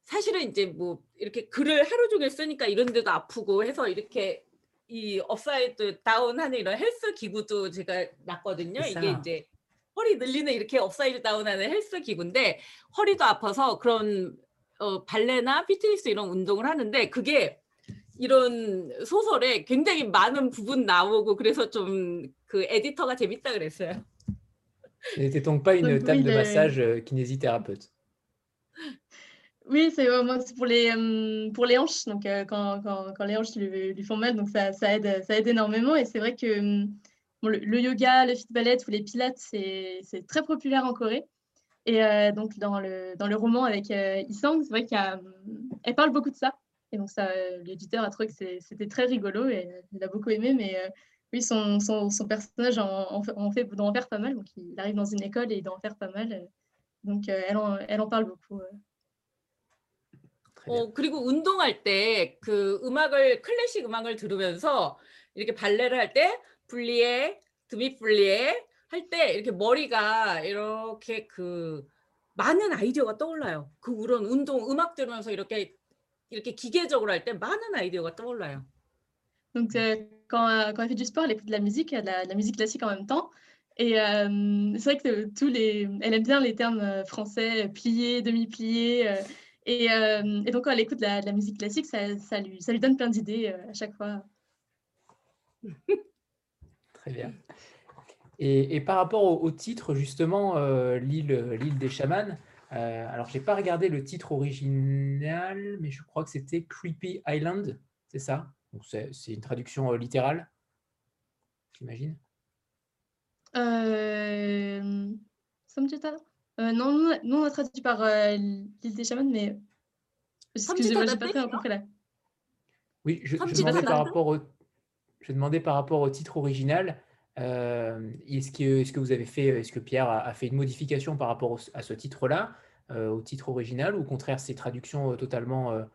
사실은 이제 뭐 이렇게 글을 하루 종일 쓰니까 이런 데도 아프고 해서 이렇게 이 업사이드 다운하는 이런 헬스 기구도 제가 놨거든요. 이게. 이제 허리 늘리는 이렇게 업사이드 다운하는 헬스 기구인데 허리도 아파서 그런 어, 발레나 피트니스 이런 운동을 하는데 그게 이런 소설에 굉장히 많은 부분 나오고 그래서 좀 그 에디터가 재밌다 그랬어요. N'était donc pas une table de massage euh, kinésithérapeute. Oui, c'est vraiment c'est pour les, hum, pour les hanches, donc euh, quand, quand, quand les hanches lui, font mal, donc ça, ça aide, ça aide énormément. Et c'est vrai que hum, le, yoga, le fit ballet ou les pilates, c'est c'est très populaire en Corée. Et euh, donc dans le, dans le roman avec euh, Isang, c'est vrai qu'elle parle beaucoup de ça. Et donc ça, euh, l'éditeur a trouvé que c'était très rigolo et il a beaucoup aimé. Mais euh, oui, son, son, son personnage en, en fait, en fait- doit en faire pas mal. Donc il arrive dans une école et il doit en faire pas mal. euh. Donc euh, elle, elle en parle beaucoup. Euh. 어, 그리고 운동할 때 그 음악을 클래식 음악을 들으면서 이렇게 발레를 할 때 분리에 드미 분리에 할 때 이렇게 머리가 이렇게 그 많은 아이디어가 떠올라요. 그 그런 운동 음악 들으면서 이렇게 이렇게 기계적으로 할 때 많은 아이디어가 떠올라요. Donc, euh, quand, euh, quand elle fait du sport, elle écoute de la musique, de la, de la musique classique en même temps. Et euh, c'est vrai que tous les, elle aime bien les termes euh, français, euh, plié, demi-plié. Euh, et, et donc, quand elle écoute de la, la musique classique, ça, ça lui, ça lui donne plein d'idées euh, à chaque fois. <laughs> Très bien. Et, et par rapport au, au titre, justement, euh, l'île, des chamans, euh, alors je n'ai pas regardé le titre original, mais je crois que c'était Creepy Island, c'est ça? C'est, une traduction littérale, j'imagine? Euh, Samjita Euh, non, nous, on a traduit par euh, l'île des chamans, mais excusez-moi, j'ai pas très Daté, compris là. Oui, je, je demandais par rapport au, je demandais par rapport au titre original. euh, est-ce que, est-ce que vous avez fait, est-ce que Pierre a, a fait une modification par rapport au- à ce titre-là, euh, au titre original, ou au contraire, c'est traduction totalement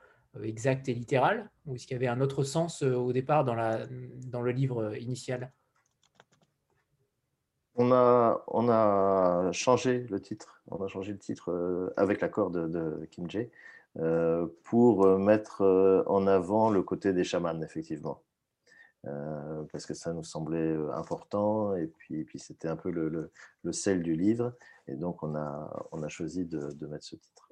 exacte et littérale, ou est-ce qu'il y avait un autre sens euh, au départ dans la, dans le livre euh, initial? On a, on a changé le titre, on a changé le titre euh, avec l'accord de, de Kim Jae euh, pour euh, mettre en avant le côté des chamans, effectivement. Parce que ça nous semblait important et puis, puis c'était un peu le, le- sel du livre. Et donc, on a, on a choisi de, de mettre ce titre.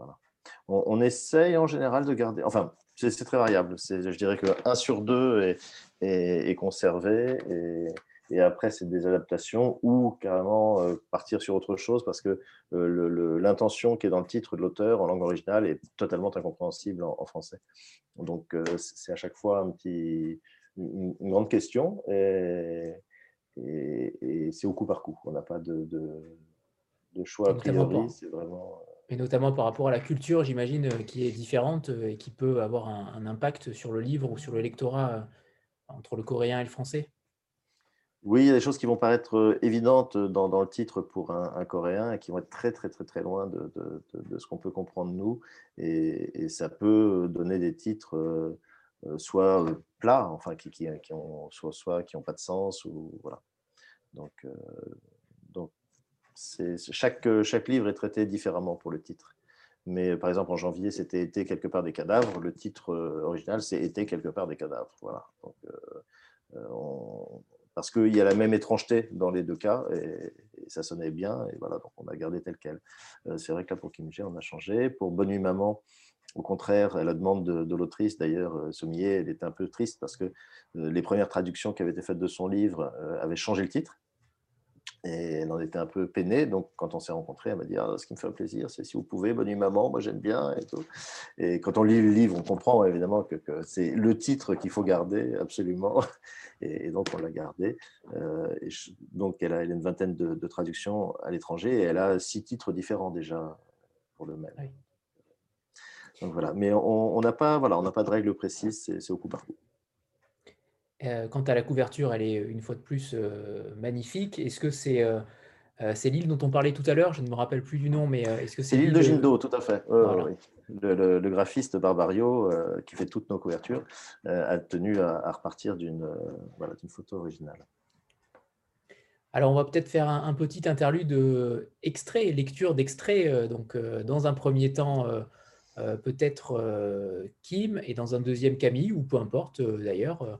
On, essaye en général de garder, enfin, c'est très variable. Je dirais que 1 sur 2 est, est, est conservé et, et après, c'est des adaptations ou carrément euh, partir sur autre chose parce que euh, l'intention qui est dans le titre de l'auteur en langue originale est totalement incompréhensible en, en français. Donc, euh, c'est à chaque fois un petit, une, une grande question et, et- et c'est au coup par coup. On n'a pas de, de- de choix a priori. pas. C'est vraiment. Et notamment par rapport à la culture, j'imagine, qui est différente et qui peut avoir un, un impact sur le livre ou sur le lectorat entre le coréen et le français? Oui, il y a des choses qui vont paraître euh, évidentes dans, dans le titre pour un, Coréen et qui vont être très, très, très, très loin de, ce qu'on peut comprendre nous. Et, ça peut donner des titres euh, euh, soit euh, plats, enfin, qui, ont, soit, soit qui n'ont pas de sens. Ou, voilà. Donc, euh, chaque, chaque livre est traité différemment pour le titre. Mais par exemple, en janvier, c'était Été quelque part des cadavres. Le titre euh, original, c'est Été quelque part des cadavres. Voilà. Donc, euh, euh, on- parce qu'il y a la même étrangeté dans les deux cas et, ça sonnait bien et voilà donc on a gardé tel quel. Euh, c'est vrai que là pour Kim Jae on a changé. Pour Bonne nuit maman, Au contraire, à la demande de, l'autrice, d'ailleurs, Sommier, elle était un peu triste parce que les premières traductions qui avaient été faites de son livre avaient changé le titre. Et elle en était un peu peinée. Donc, quand on s'est rencontrés, elle m'a dit ah, Ce qui me fait plaisir, c'est si vous pouvez, bonne nuit maman, moi j'aime bien. Et, tout. et quand on lit le livre, on comprend évidemment que, c'est le titre qu'il faut garder absolument. <laughs> Et, donc, on l'a gardé. Euh, et donc, elle a, une vingtaine de, traductions à l'étranger et elle a six titres différents déjà pour le même. Donc voilà. Mais on n'a pas, voilà, pas de règle précise, c'est au coup par coup. Euh, quant à la couverture, elle est une fois de plus euh, magnifique. Est-ce que c'est euh, c'est l'île dont on parlait tout à l'heure? Je ne me rappelle plus du nom, mais est-ce que c'est l'île de Gindo, tout à fait. Le, graphiste Barbario, qui fait toutes nos couvertures, a tenu à, repartir d'une voilà, photo originale. Alors, on va peut-être faire un, petit interlude extrait, lecture d'extrait. donc, dans un premier temps, peut-être Kim, et dans un deuxième Camille, ou peu importe d'ailleurs.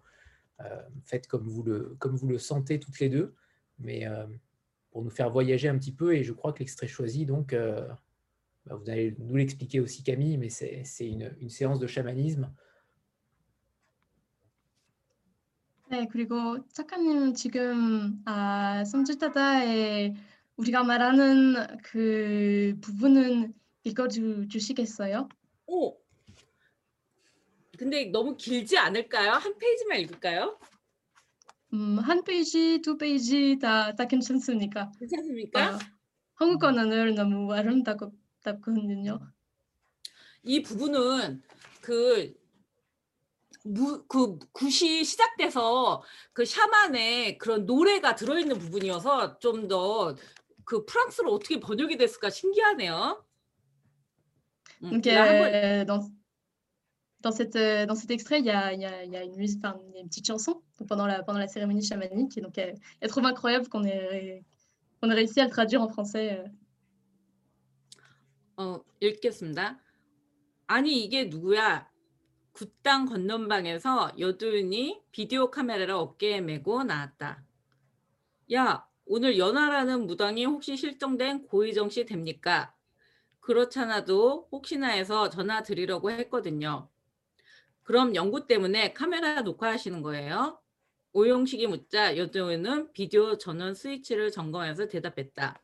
Euh, faites comme vous, le, comme vous le sentez toutes les deux, mais euh, pour nous faire voyager un petit peu, et je crois que l'extrait choisi, donc, euh, bah, vous allez nous l'expliquer aussi Camille, mais c'est une, une séance de chamanisme. 네, 그리고 작가님 지금 아, 섬주타다에 우리가 말하는 그 부분은 읽어주시겠어요? 오, 근데 너무 길지 않을까요? 한 페이지만 읽을까요? 음, 한 페이지, 두 페이지 다, 다 괜찮습니까? 괜찮습니까? 어, 한국어는 너무 아름답거든요. 이 부분은 그, 무, 그 굿이 시작돼서 그 샤만의 그런 노래가 들어있는 부분이어서 좀 더 그 프랑스로 어떻게 번역이 됐을까 신기하네요. 음, euh, dans, dans, cette, euh, dans cet extrait, il y a, il y a, il y a une, musique, enfin, il y a une petite chanson pendant, la, pendant la cérémonie chamanique. Et donc, elle, elle trouve incroyable qu'on ait, qu'on ait réussi à le traduire en français. 어, 읽겠습니다. 아니 이게 누구야? 굿당 건넌방에서 여두윤이 비디오 카메라를 어깨에 메고 나왔다. 야, 오늘 연하라는 무당이 혹시 실종된 고희정 씨 됩니까? 그렇잖아도 혹시나 해서 전화 드리려고 했거든요. 그럼 연구 때문에 카메라 녹화하시는 거예요? 오용식이 묻자 여정우는 비디오 전원 스위치를 점검해서 대답했다.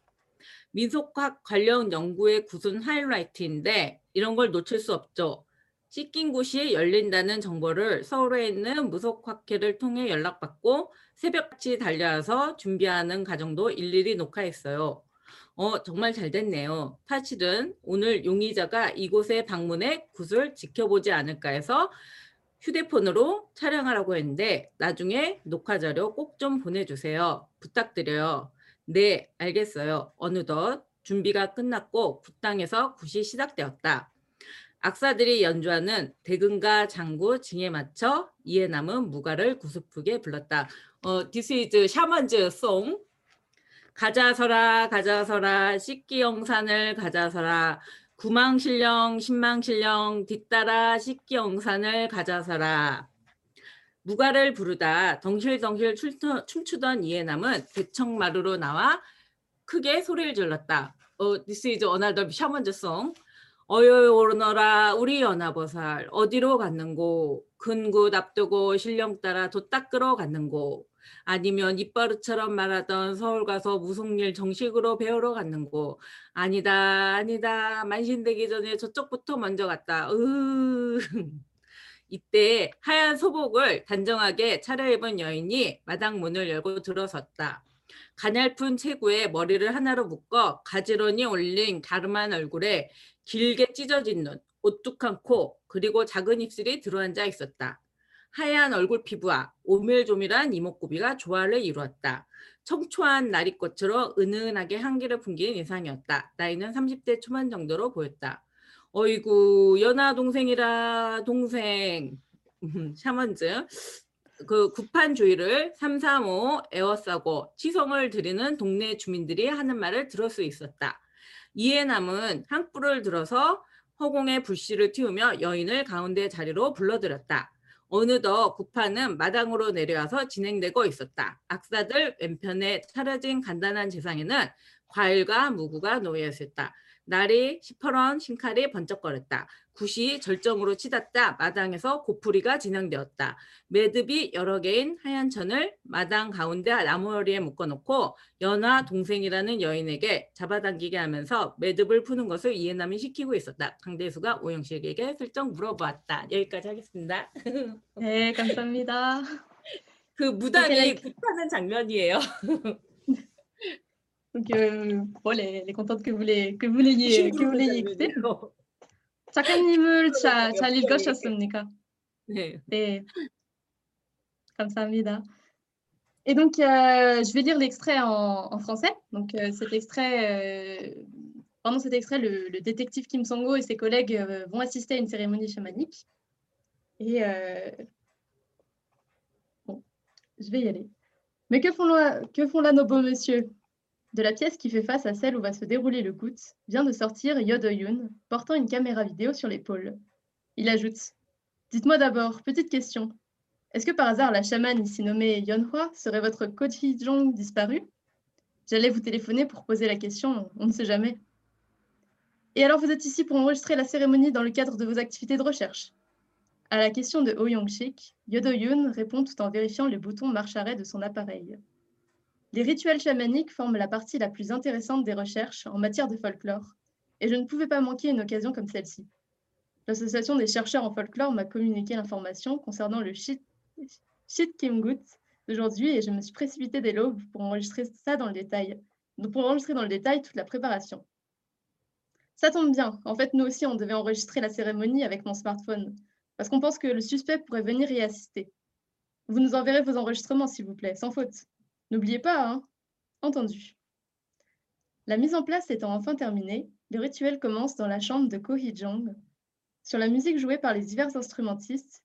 민속학 관련 연구의 구순 하이라이트인데 이런 걸 놓칠 수 없죠. 씻긴 곳이 열린다는 정보를 서울에 있는 무속학회를 통해 연락받고 새벽같이 달려와서 준비하는 과정도 일일이 녹화했어요. 어, 정말 잘 됐네요. 사실은 오늘 용의자가 이곳에 방문해 굿을 지켜보지 않을까 해서 휴대폰으로 촬영하라고 했는데 나중에 녹화 자료 꼭 좀 보내주세요. 부탁드려요. 네, 알겠어요. 어느덧 준비가 끝났고 굿당에서 굿이 시작되었다. 악사들이 연주하는 대금과 장구 징에 맞춰 이에 남은 무가를 구슬프게 불렀다. 어, this is 송. 가자서라 가자서라 씻기 영산을 가자서라 구망신령 신망신령 뒤따라 씻기 영산을 가자서라 무가를 부르다 덩실덩실 춤추던 이해남은 대청마루로 나와 크게 소리를 질렀다. 어, this is another 샤먼즈 송. 어여 오르너라 우리 연하보살 어디로 갔는고? 근구 앞두고 신령 따라 도 닦으러 갔는고? 아니면 이빠르처럼 말하던 서울 가서 무속일 정식으로 배우러 갔는고? 아니다 아니다. 만신되기 전에 저쪽부터 먼저 갔다. 으 이때 하얀 소복을 단정하게 차려입은 여인이 마당 문을 열고 들어섰다. 가냘픈 체구에 머리를 하나로 묶어 가지런히 올린 가름한 얼굴에 길게 찢어진 눈, 오뚝한 코, 그리고 작은 입술이 들어앉아 있었다. 하얀 얼굴 피부와 오밀조밀한 이목구비가 조화를 이루었다. 청초한 나리꽃으로 은은하게 향기를 풍기는 인상이었다. 나이는 30대 초반 정도로 보였다. 어이구 연하 동생이라 동생 샤먼즈 그 구판 주의를 335 에워싸고 치성을 드리는 동네 주민들이 하는 말을 들을 수 있었다. 이에 남은 향불을 들어서 허공에 불씨를 틔우며 여인을 가운데 자리로 불러들였다. 어느덧 구파는 마당으로 내려와서 진행되고 있었다. 악사들 왼편에 차려진 간단한 지상에는 과일과 무구가 놓여 있었다. 날이 시퍼런 심칼이 번쩍거렸다. 굿이 절정으로 치닫다. 마당에서 고풀이가 진행되었다. 매듭이 여러 개인 하얀 천을 마당 가운데 나무머리에 묶어놓고 연화 동생이라는 여인에게 잡아당기게 하면서 매듭을 푸는 것을 이해남이 시키고 있었다. 강대수가 오영식에게 슬쩍 물어보았다. 여기까지 하겠습니다. <laughs> 네, 감사합니다. 그 무당이 굿하는 장면이에요. Donc, euh, bon, elle est contente que vous les- que vous l'ayez que vous l'ayez écouté. 작가님을 자, 잘 읽으셨습니까? 네. 네. 감사합니다. Et donc, euh, je vais lire l'extrait en, en français. Donc, euh, cet extrait, euh, pendant cet extrait, le, le détective Kim Songo et ses collègues euh, vont assister à une cérémonie chamanique. Et euh, bon, je vais y aller. Mais que font là, que font là nos beaux messieurs de la pièce qui fait face à celle où va se dérouler le coup, vient de sortir Yodo-Yun, portant une caméra vidéo sur l'épaule. Il ajoute Dites-moi d'abord, petite question. Est-ce que par hasard la chamane ici nommée Yonhua serait votre Koji Jong disparu? J'allais vous téléphoner pour poser la question, on ne sait jamais. Et alors vous êtes ici pour enregistrer la cérémonie dans le cadre de vos activités de recherche À la question de Oh Young-shik, Yodo-Yun répond tout en vérifiant le bouton marche-arrêt de son appareil. Les rituels chamaniques forment la partie la plus intéressante des recherches en matière de folklore, et je ne pouvais pas manquer une occasion comme celle-ci. L'Association des chercheurs en folklore m'a communiqué l'information concernant le Shit, Shit Kimgut d'aujourd'hui et je me suis précipitée dès l'aube pour enregistrer ça dans le détail, donc pour enregistrer dans le détail toute la préparation. Ça tombe bien, en fait nous aussi on devait enregistrer la cérémonie avec mon smartphone, parce qu'on pense que le suspect pourrait venir y assister. Vous nous enverrez vos enregistrements s'il vous plaît, sans faute. N'oubliez pas, hein Entendu. La mise en place étant enfin terminée, le rituel commence dans la chambre de Ko Hee-jong. Sur la musique jouée par les divers instrumentistes,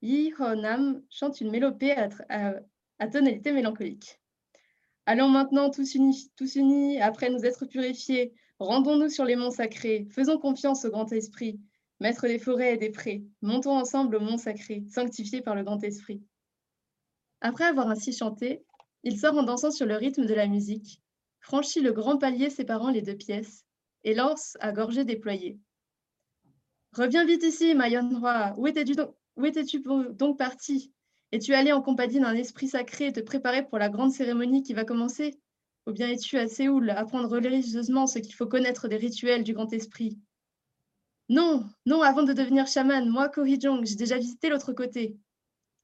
Yi Ho-nam chante une mélopée à, tonalité mélancolique. Allons maintenant tous unis, tous unis, après nous être purifiés, rendons-nous sur les monts sacrés, faisons confiance au grand esprit, maître des forêts et des prés, montons ensemble au mont sacré, sanctifié par le grand esprit. Après avoir ainsi chanté, il sort en dansant sur le rythme de la musique, franchit le grand palier séparant les deux pièces et lance à gorgée déployée. Reviens vite ici, étais-tu donc, où étais-tu donc parti? Es-tu allé en compagnie d'un esprit sacré te préparer pour la grande cérémonie qui va commencer? Ou bien es-tu à Séoul apprendre religieusement ce qu'il faut connaître des rituels du grand esprit? Non, non, avant de devenir chaman, moi, Ko Hee-jong, j'ai déjà visité l'autre côté.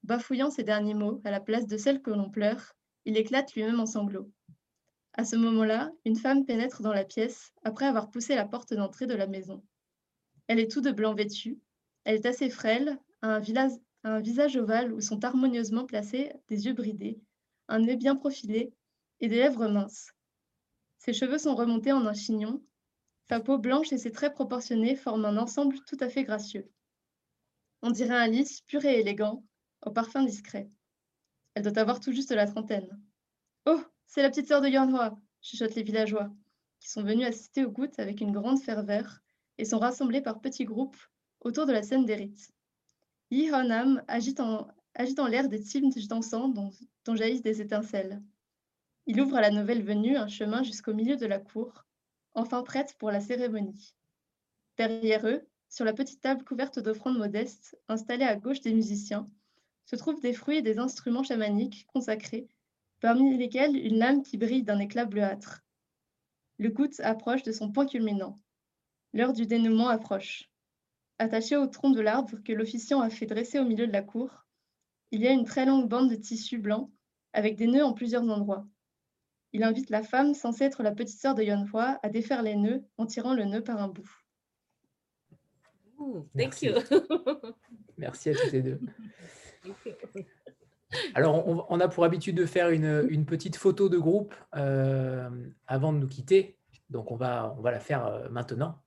Bafouillant ces derniers mots à la place de celles que l'on pleure, il éclate lui-même en sanglots. À ce moment-là, une femme pénètre dans la pièce après avoir poussé la porte d'entrée de la maison. Elle est tout de blanc vêtue. Elle est assez frêle, a un, visage ovale où sont harmonieusement placés des yeux bridés, un nez bien profilé et des lèvres minces. Ses cheveux sont remontés en un chignon. Sa peau blanche et ses traits proportionnés forment un ensemble tout à fait gracieux. On dirait un lys pur et élégant, au parfum discret. Elle doit avoir tout juste la trentaine. Oh, c'est la petite sœur de Yanhua, chuchotent les villageois, qui sont venus assister au gouttes avec une grande ferveur et sont rassemblés par petits groupes autour de la scène des rites. Yi agite en, agite l'air des tiges d'encens dont, dont jaillissent des étincelles. Il ouvre à la nouvelle venue un chemin jusqu'au milieu de la cour, enfin prête pour la cérémonie. Derrière eux, sur la petite table couverte d'offrandes modestes, installée à gauche des musiciens, se trouvent des fruits et des instruments chamaniques consacrés, parmi lesquels une lame qui brille d'un éclat bleuâtre. Le goutte approche de son point culminant. L'heure du dénouement approche. Attaché au tronc de l'arbre que l'officiant a fait dresser au milieu de la cour, il y a une très longue bande de tissu blanc avec des nœuds en plusieurs endroits. Il invite la femme, censée être la petite sœur de Yonhua, à défaire les nœuds en tirant le nœud par un bout. Ooh, Merci. you. <laughs> Merci à toutes les deux. <laughs> Alors, on, on a pour habitude de faire une, une petite photo de groupe euh, avant de nous quitter. Donc, on va, on va la faire euh, maintenant.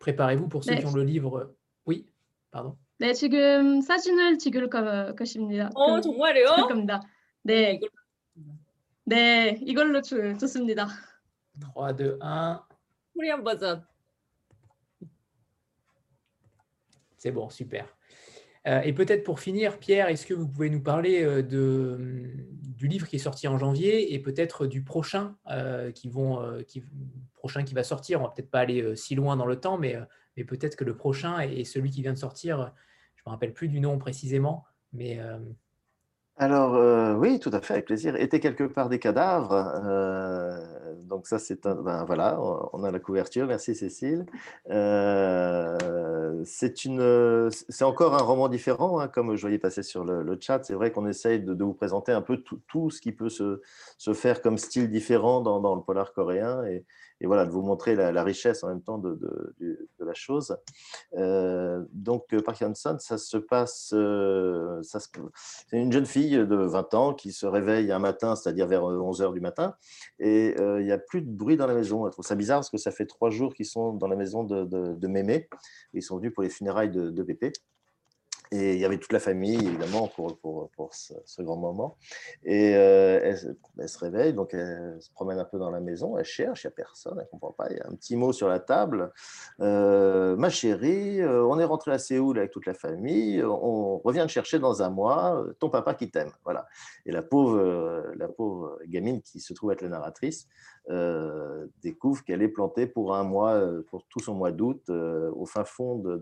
Préparez-vous pour ceux 네. qui ont le livre. Oui, pardon. 네, 지금 사진을 찍을 거, 것입니다. 어, 그- 정말요? 찍을 겁니다. 네, 이걸- 네, 이걸로 좋- 좋습니다. 3, 2, 1. 코리안 버전. C'est bon, super. Euh, et peut-être pour finir, Pierre, est-ce que vous pouvez nous parler euh, du livre qui est sorti en janvier et peut-être du prochain, qui vont, qui, va sortir? On va peut-être pas aller si loin dans le temps, mais, peut-être que le prochain et celui qui vient de sortir, je me rappelle plus du nom précisément, mais alors, euh, oui, tout à fait, avec plaisir. Étaient quelque part des cadavres. euh, donc ça, c'est un... ben, voilà, on a la couverture. Merci Cécile. Euh, c'est une, c'est encore un roman différent, hein, comme je voyais passer sur le, chat. C'est vrai qu'on essaye de, vous présenter un peu tout, tout ce qui peut se, se faire comme style différent dans, dans le polar coréen et, et voilà, de vous montrer la, richesse en même temps de, de, la chose. Euh, donc, euh, Park Hyun-sun, ça se passe, euh, c'est une jeune fille de 20 ans qui se réveille un matin, c'est-à-dire vers 11 heures du matin, et euh, il n'y a plus de bruit dans la maison. Elle trouve ça bizarre parce que ça fait trois jours qu'ils sont dans la maison de, de, de Mémé. Ils sont venus pour les funérailles de, de Pépé. Et il y avait toute la famille, évidemment, pour, pour, pour ce, grand moment. Et euh, elle, se- réveille, donc elle se promène un peu dans la maison, elle cherche, il n'y a personne, elle ne comprend pas. Il y a un petit mot sur la table. Euh, ma chérie, euh, on est rentré à Séoul avec toute la famille, on revient te chercher dans un mois, ton papa qui t'aime. Voilà. Et la pauvre, la pauvre gamine qui se trouve être la narratrice découvre qu'elle est plantée pour un mois, pour tout son mois d'août, au fin fond de-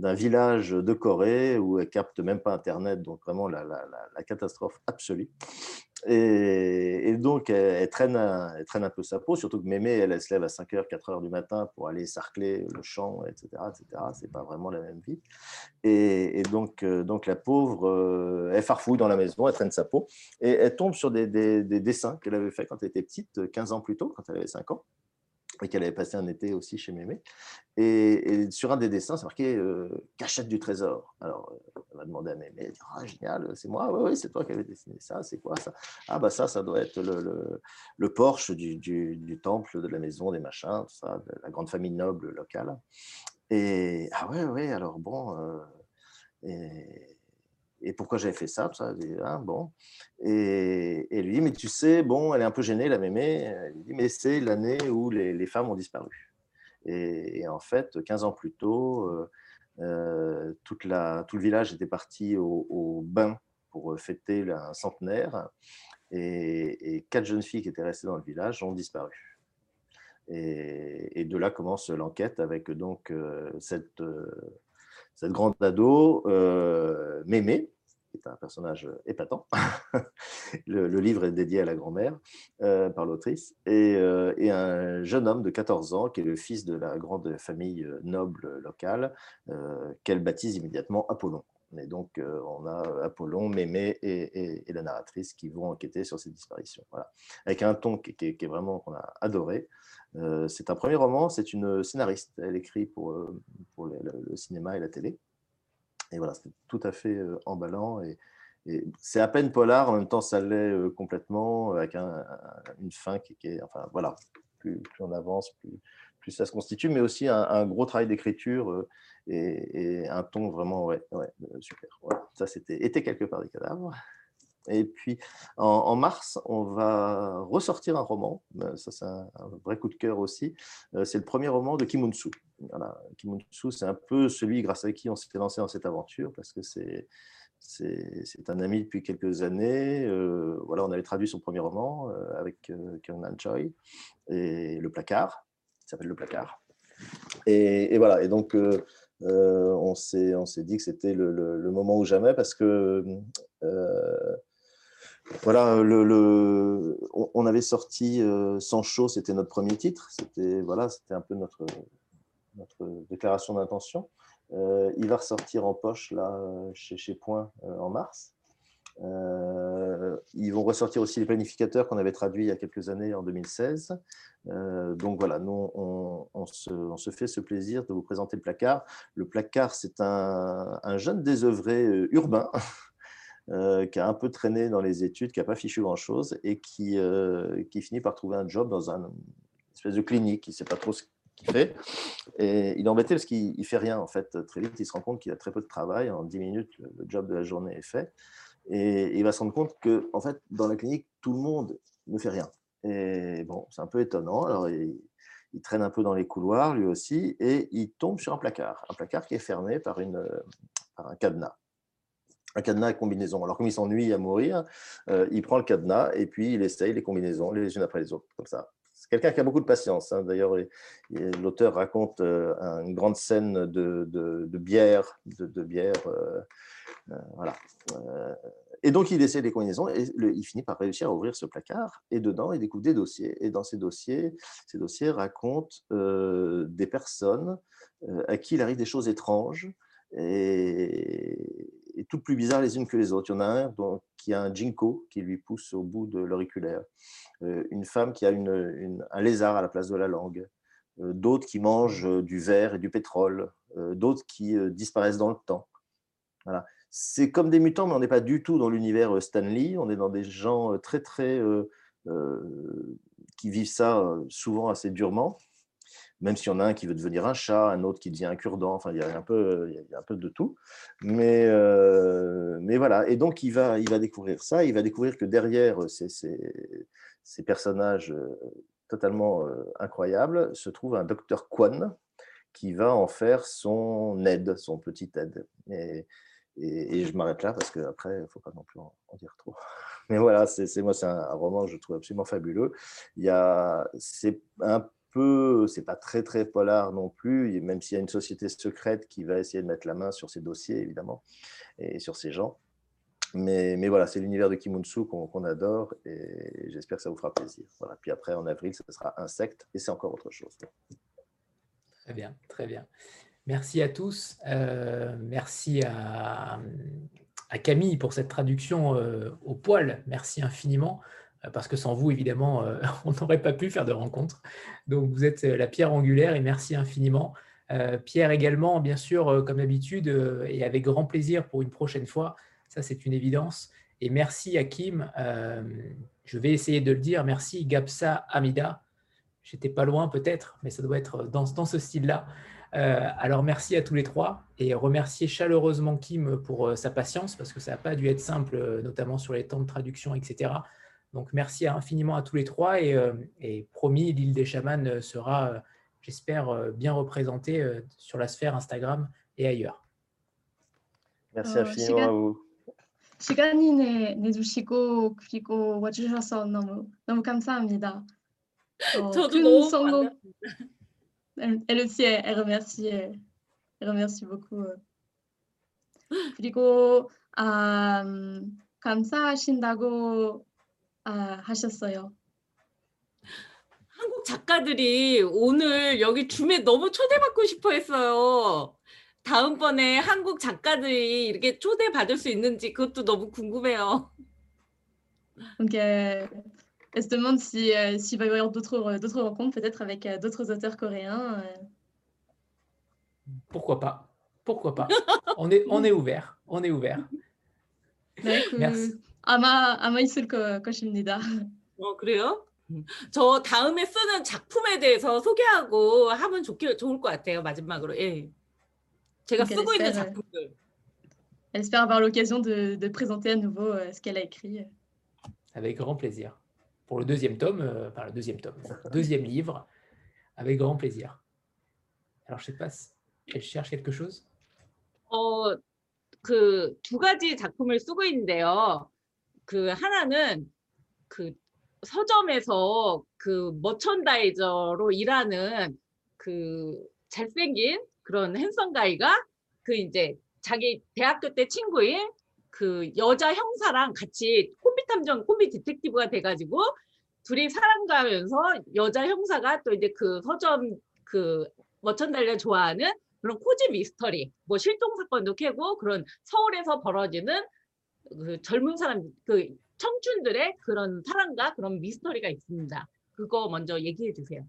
d'un village de Corée où elle capte même pas Internet, donc vraiment la, catastrophe absolue. Et, donc, elle, traîne un, elle traîne un peu sa peau, surtout que Mémé, elle, se lève à 5h, 4h du matin pour aller sarcler le champ, etc. etc. C'est pas vraiment la même vie. Et, donc, euh, donc, la pauvre, euh, elle farfouille dans la maison, elle traîne sa peau, et elle tombe sur des, des- des dessins qu'elle avait fait quand elle était petite, 15 ans plus tôt, quand elle avait 5 ans et qu'elle avait passé un été aussi chez Mémé. Et, sur un des dessins, c'est marqué euh, Cachette du trésor. Alors, euh, elle va demander à Mémé, elle Ah, génial, c'est moi, oui, oui, c'est toi qui avais dessiné ça, c'est quoi ça? Ah, bah ça, ça doit être le, le, le porche du, du, du temple, de la maison, des machins, tout ça, de la grande famille noble locale. Et ah, ouais, ouais, alors bon. euh, et, et pourquoi j'avais fait ça, ah, bon. Et, et lui dit, mais tu sais, bon, elle est un peu gênée, la mémé. Elle dit, mais c'est l'année où les, femmes ont disparu. Et, en fait, 15 ans plus tôt, euh, euh, tout le village était parti au, bain pour fêter un centenaire. Et, quatre jeunes filles qui étaient restées dans le village ont disparu. Et, de là commence l'enquête avec donc euh, cette, cette grande ado, euh, Mémé, qui est un personnage épatant. <laughs> le, livre est dédié à la grand-mère euh, par l'autrice, et, euh, et un jeune homme de 14 ans qui est le fils de la grande famille noble locale, qu'elle baptise immédiatement Apollon. Et donc, on a Apollon, Mémé et, la narratrice qui vont enquêter sur ces disparitions. Voilà. Avec un ton qui, qui est vraiment qu'on a adoré. Euh, c'est un premier roman, c'est une scénariste. Elle écrit pour, euh, le, cinéma et la télé. Et voilà, c'est tout à fait euh, emballant. Et, c'est à peine polar, en même temps, ça l'est complètement, avec un- un- une fin qui, est. Enfin, voilà, plus, plus on avance, plus, ça se constitue, mais aussi un, gros travail d'écriture et, un ton vraiment, ouais, ouais, super. Ça, c'était Était quelque part des cadavres. Et puis, en, mars, on va ressortir un roman. Euh, Ça, c'est un, vrai coup de cœur aussi. Euh, C'est le premier roman de Kim Un-soo. Voilà. Kim Un-soo, c'est un peu celui grâce à qui on s'est lancé dans cette aventure parce que c'est c'est un ami depuis quelques années. Euh, voilà, on avait traduit son premier roman avec euh, Kyung-Nan Choi et Le Placard. Il s'appelle Le Placard. Et, voilà. Et donc, on s'est dit que c'était le, moment ou jamais parce que voilà, le- on, avait sorti euh, Sans chaud, c'était notre premier titre. C'était voilà, c'était un peu notre déclaration d'intention. Euh, il va ressortir en poche là chez, Point euh, en mars. Euh, ils vont ressortir aussi les planificateurs qu'on avait traduits il y a quelques années en 2016. Euh, donc voilà, nous on, se, fait ce plaisir de vous présenter le placard. Le placard, c'est un, un jeune désœuvré euh, urbain <laughs> euh, qui a un peu traîné dans les études, qui n'a pas fichu grand-chose et qui, euh, qui finit par trouver un job dans un- une espèce de clinique. Il ne sait pas trop ce qu'il fait. Et il est embêté parce qu'il ne fait rien, en fait. Très vite, il se rend compte qu'il a très peu de travail. En 10 minutes, le, le job de la journée est fait. Et il va se rendre compte que, en fait, dans la clinique, tout le monde ne fait rien. Et bon, c'est un peu étonnant. Alors, il, il traîne un peu dans les couloirs, lui aussi, et il tombe sur un placard. Un placard qui est fermé par, une, par un cadenas. Un cadenas à combinaison. Alors, comme il s'ennuie à mourir, euh, il prend le cadenas et puis il essaye les combinaisons les unes après les autres, comme ça. C'est quelqu'un qui a beaucoup de patience. hein. D'ailleurs, il- il- l'auteur raconte euh, une grande scène de, bière, de, bière, euh, voilà. Et donc, il essaie les combinaisons et il finit par réussir à ouvrir ce placard. Et dedans, il découvre des dossiers. Et dans ces dossiers, ces dossiers racontent des personnes à qui il arrive des choses étranges et, et toutes plus bizarres les unes que les autres. Il y en a un qui a un ginkgo qui lui pousse au bout de l'auriculaire, euh, une femme qui a un lézard à la place de la langue, euh, d'autres qui mangent euh, du verre et du pétrole, d'autres qui disparaissent dans le temps. Voilà. C'est comme des mutants, mais on n'est pas du tout dans l'univers Stanley. On est dans des gens très, très. qui vivent ça souvent assez durement même s'il y en a un qui veut devenir un chat, un autre qui devient un cure-dent, enfin, il y a un peu, il y a un peu de tout. Mais, euh, mais voilà, et donc il va, il va découvrir ça, il va découvrir que derrière ces, ces, ces personnages euh, totalement euh, incroyables se trouve un docteur Quan qui va en faire son aide, son petit aide. Et, et, je m'arrête là parce qu'après, il ne faut pas non plus en, dire trop. <laughs> Mais voilà, c'est moi, c'est un, un roman que je trouve absolument fabuleux. C'est un peu, c'est pas très très polar non plus, même s'il y a une société secrète qui va essayer de mettre la main sur ces dossiers évidemment et sur ces gens. Mais, mais voilà, c'est l'univers de Kimunsu qu'on adore et j'espère que ça vous fera plaisir. Voilà. Puis après, en avril, ce sera Insecte et c'est encore autre chose. Très bien, très bien. Merci à tous. Euh, merci à, à Camille pour cette traduction euh, au poil. Merci infiniment. Euh, Parce que sans vous, évidemment, euh, <laughs> on n'aurait pas pu faire de rencontre. Donc, vous êtes euh, la pierre angulaire et merci infiniment. Pierre également, bien sûr, comme d'habitude, et avec grand plaisir pour une prochaine fois. Ça, c'est une évidence. Et merci à Kim. je vais essayer de le dire. Merci Gapsa Amida. J'étais pas loin peut-être, mais ça doit être dans, dans ce style-là. Alors merci à tous les trois et remercier chaleureusement Kim pour sa patience parce que ça n'a pas dû être simple, notamment sur les temps de traduction, etc. Donc merci infiniment à tous les trois et, euh, et promis, l'île des chamans euh, sera, euh, j'espère, euh, bien représentée euh, sur la sphère Instagram et ailleurs. Merci 어, infiniment à 시간, vous. 시간이 내, 내주시고 그리고 와주셔서 너무 너무 감사합니다. 어, 저도 큰 너무 성공. Elle, elle aussi, elle, elle remercie, elle, elle remercie beaucoup. euh. 그리고 아, 음, 감사하신다고 아, 하셨어요. 한국 작가들이 오늘 여기 줌에 너무 초대받고 싶어 했어요. 다음번에 한국 작가들이 이렇게 초대받을 수 있는지 그것도 너무 궁금해요. Donc, euh, elle se demande si, euh, s'il va y avoir d'autres d'autres rencontres, peut-être avec euh, d'autres auteurs coréens. euh. Pourquoi pas Pourquoi pas on est, on est ouvert. On est ouvert. 네, 그 Merci. 아마 아마 있을 거, 것입니다. 어, 그래요? 저 다음에 쓰는 작품에 대해서 소개하고 하면 좋게, 좋을 것 같아요. 마지막으로. 예. 제가 Donc, 쓰고 있는 euh, 작품들. Elle espère avoir l'occasion de, de présenter à nouveau euh, ce qu'elle a écrit. Avec grand plaisir. Pour le deuxième tome, euh, enfin le deuxième tome, deuxième livre, avec grand plaisir. Alors, je sais pas, si elle cherche quelque chose 어, 그두 가지 작품을 쓰고 있는데요. 그 하나는 그 서점에서 그 머천다이저로 일하는 그 잘생긴 그런 핸섬 가이가 그 이제 자기 대학교 때 친구인 그 여자 형사랑 같이 콤비 탐정, 콤비 디텍티브가 돼가지고 둘이 사랑가면서 여자 형사가 또 이제 그 서점 그 머천다이저 좋아하는 그런 코지 미스터리, 뭐 실종 사건도 캐고 그런 서울에서 벌어지는 그 젊은 사람, 그 청춘들의 그런 사랑과 그런 미스터리가 있습니다. 그거 먼저 얘기해 주세요.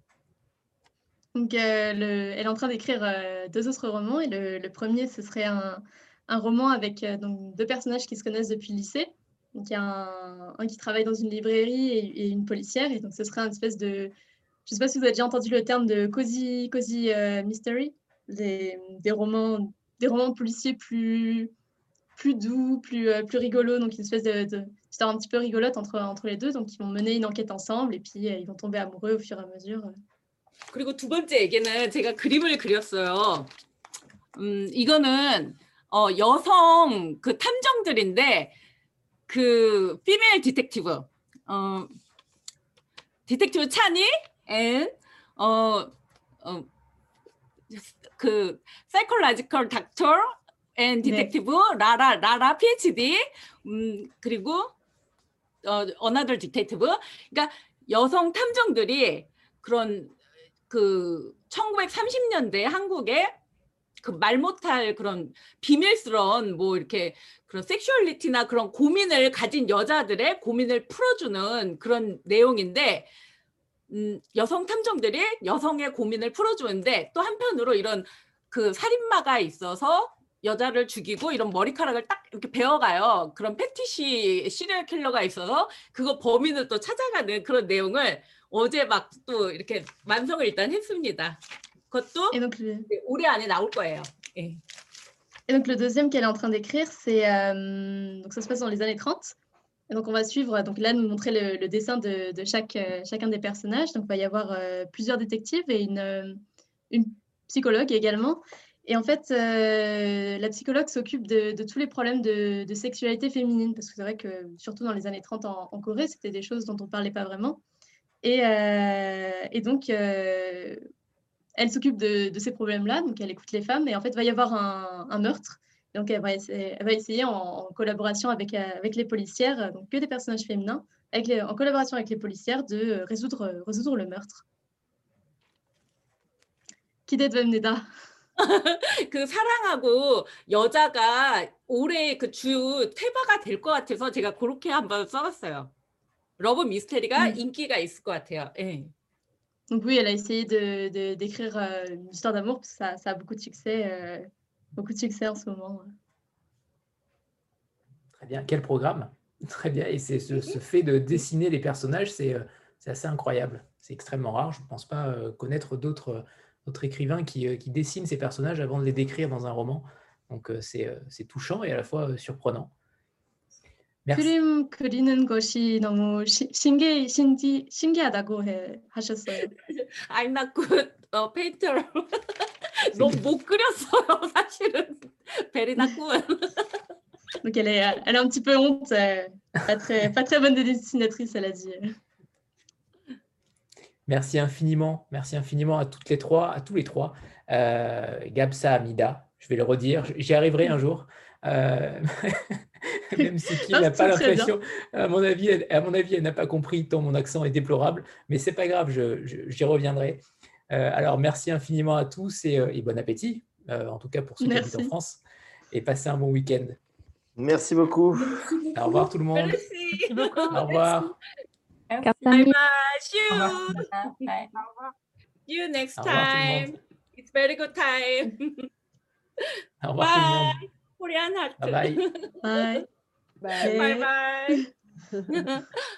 Donc, euh, le- elle est en train d'écrire euh, deux autres romans. Et le, le premier, ce serait un, un roman avec euh, donc, deux personnages qui se connaissent depuis le lycée. Donc, il y a un, un qui travaille dans une librairie et, et une policière. Et donc, ce serait une espèce de. Je ne sais pas si vous avez déjà entendu le terme de cozy, cozy euh, mystery, des, des romans, des romans policiers plus, plus doux, plus, euh, plus rigolos. Donc, une espèce de, de histoire un petit peu rigolote entre, entre les deux. Donc, ils vont mener une enquête ensemble et puis euh, ils vont tomber amoureux au fur et à mesure. 그리고 두 번째 얘기는 제가 그림을 그렸어요. 음, 이거는 어, 여성 그 탐정들인데 그 피메일 디텍티브 어 디텍티브 차니 and 어, 어, 그 사이콜로지컬 닥터 앤 디텍티브 라라 라라 PhD 음 그리고 어 어나더 디텍티브 그러니까 여성 탐정들이 그런 그 1930년대 한국에 그말 못할 그런 비밀스러운 뭐 이렇게 그런 섹슈얼리티나 그런 고민을 가진 여자들의 고민을 풀어주는 그런 내용인데 음, 여성 탐정들이 여성의 고민을 풀어주는데 또 한편으로 이런 그 살인마가 있어서 여자를 죽이고 이런 머리카락을 딱 이렇게 베어가요. 그런 패티시 시리얼 킬러가 있어서 그거 범인을 또 찾아가는 그런 내용을 어제 막 또 이렇게 완성을 일단 했습니다. 그것도 올해 안에 나올 거예요. 예. et donc, le deuxième qu'elle est en train d'écrire, c'est. euh, donc, ça se passe dans les années 30. Et donc, on va suivre. Donc, là, nous montrer le, le dessin de, de chaque, euh, chacun des personnages. Donc, il va y avoir euh, plusieurs détectives et une, euh, une psychologue également. Et en fait, euh, la psychologue s'occupe de, tous les problèmes de, sexualité féminine, parce que c'est vrai que surtout dans les années 30 en, Corée, c'était des choses dont on ne parlait pas vraiment. Et, euh, donc, euh, elle s'occupe de, ces problèmes-là, donc elle écoute les femmes, et en fait, il va y avoir un, meurtre. Donc, elle va essayer, en, collaboration avec, les policières, donc que des personnages féminins, en collaboration avec les policières, de résoudre, le meurtre. Qui d'être <laughs> 그 사랑하고 여자가 올해 그 주 테마가 될 것 같아서 제가 그렇게 한번 써봤어요. 러브 미스테리가 음. 인기가 있을 것 같아요. 예. Donc oui, elle a essayé de, de- d'écrire euh, une histoire d'amour, parce que ça, ça a beaucoup de succès, euh, beaucoup de succès en ce moment. Très bien. Quel programme <laughs> Très bien. Et c'est ce, ce fait de dessiner les personnages, c'est euh, c'est assez incroyable. C'est extrêmement rare. Je ne pense pas euh, connaître d'autres d'autres écrivains qui, euh, qui dessinent ces personnages avant de les décrire dans un roman. Donc euh, c'est euh, c'est touchant et à la fois euh, surprenant. Merci. 그림 그리는 것이 너무 시, 신기, 신기, 신기하다고 해, 하셨어요. I'm not good 어, painter. 너무 <laughs> 못 그렸어요, 사실은. Very not good. Donc <laughs> <laughs> elle est, elle a un petit peu honte, euh, pas très, pas très bonne dessinatrice, elle a dit. Merci infiniment. Merci infiniment à toutes les trois, à tous les trois. Euh, Gabsa Amida, je vais le redire, j'y arriverai un jour. Euh, <laughs> même si Kim <laughs> Ah, n'a pas l'impression, à mon avis, elle, à mon avis, elle n'a pas compris tant mon accent est déplorable, mais c'est pas grave, je- je- j'y reviendrai. Euh, alors merci infiniment à tous et, euh, et bon appétit, euh, en tout cas pour ceux qui habitent en. France, et passez un bon week-end. Merci beaucoup. Au revoir tout le monde. Merci. Au revoir. Merci. Bye. See you. Ah, ouais. See you next Au revoir tout le monde. time. It's very good time. <laughs> Au revoir tout le monde. Bye. Korean heart. <laughs> Bye bye. Bye. Bye bye.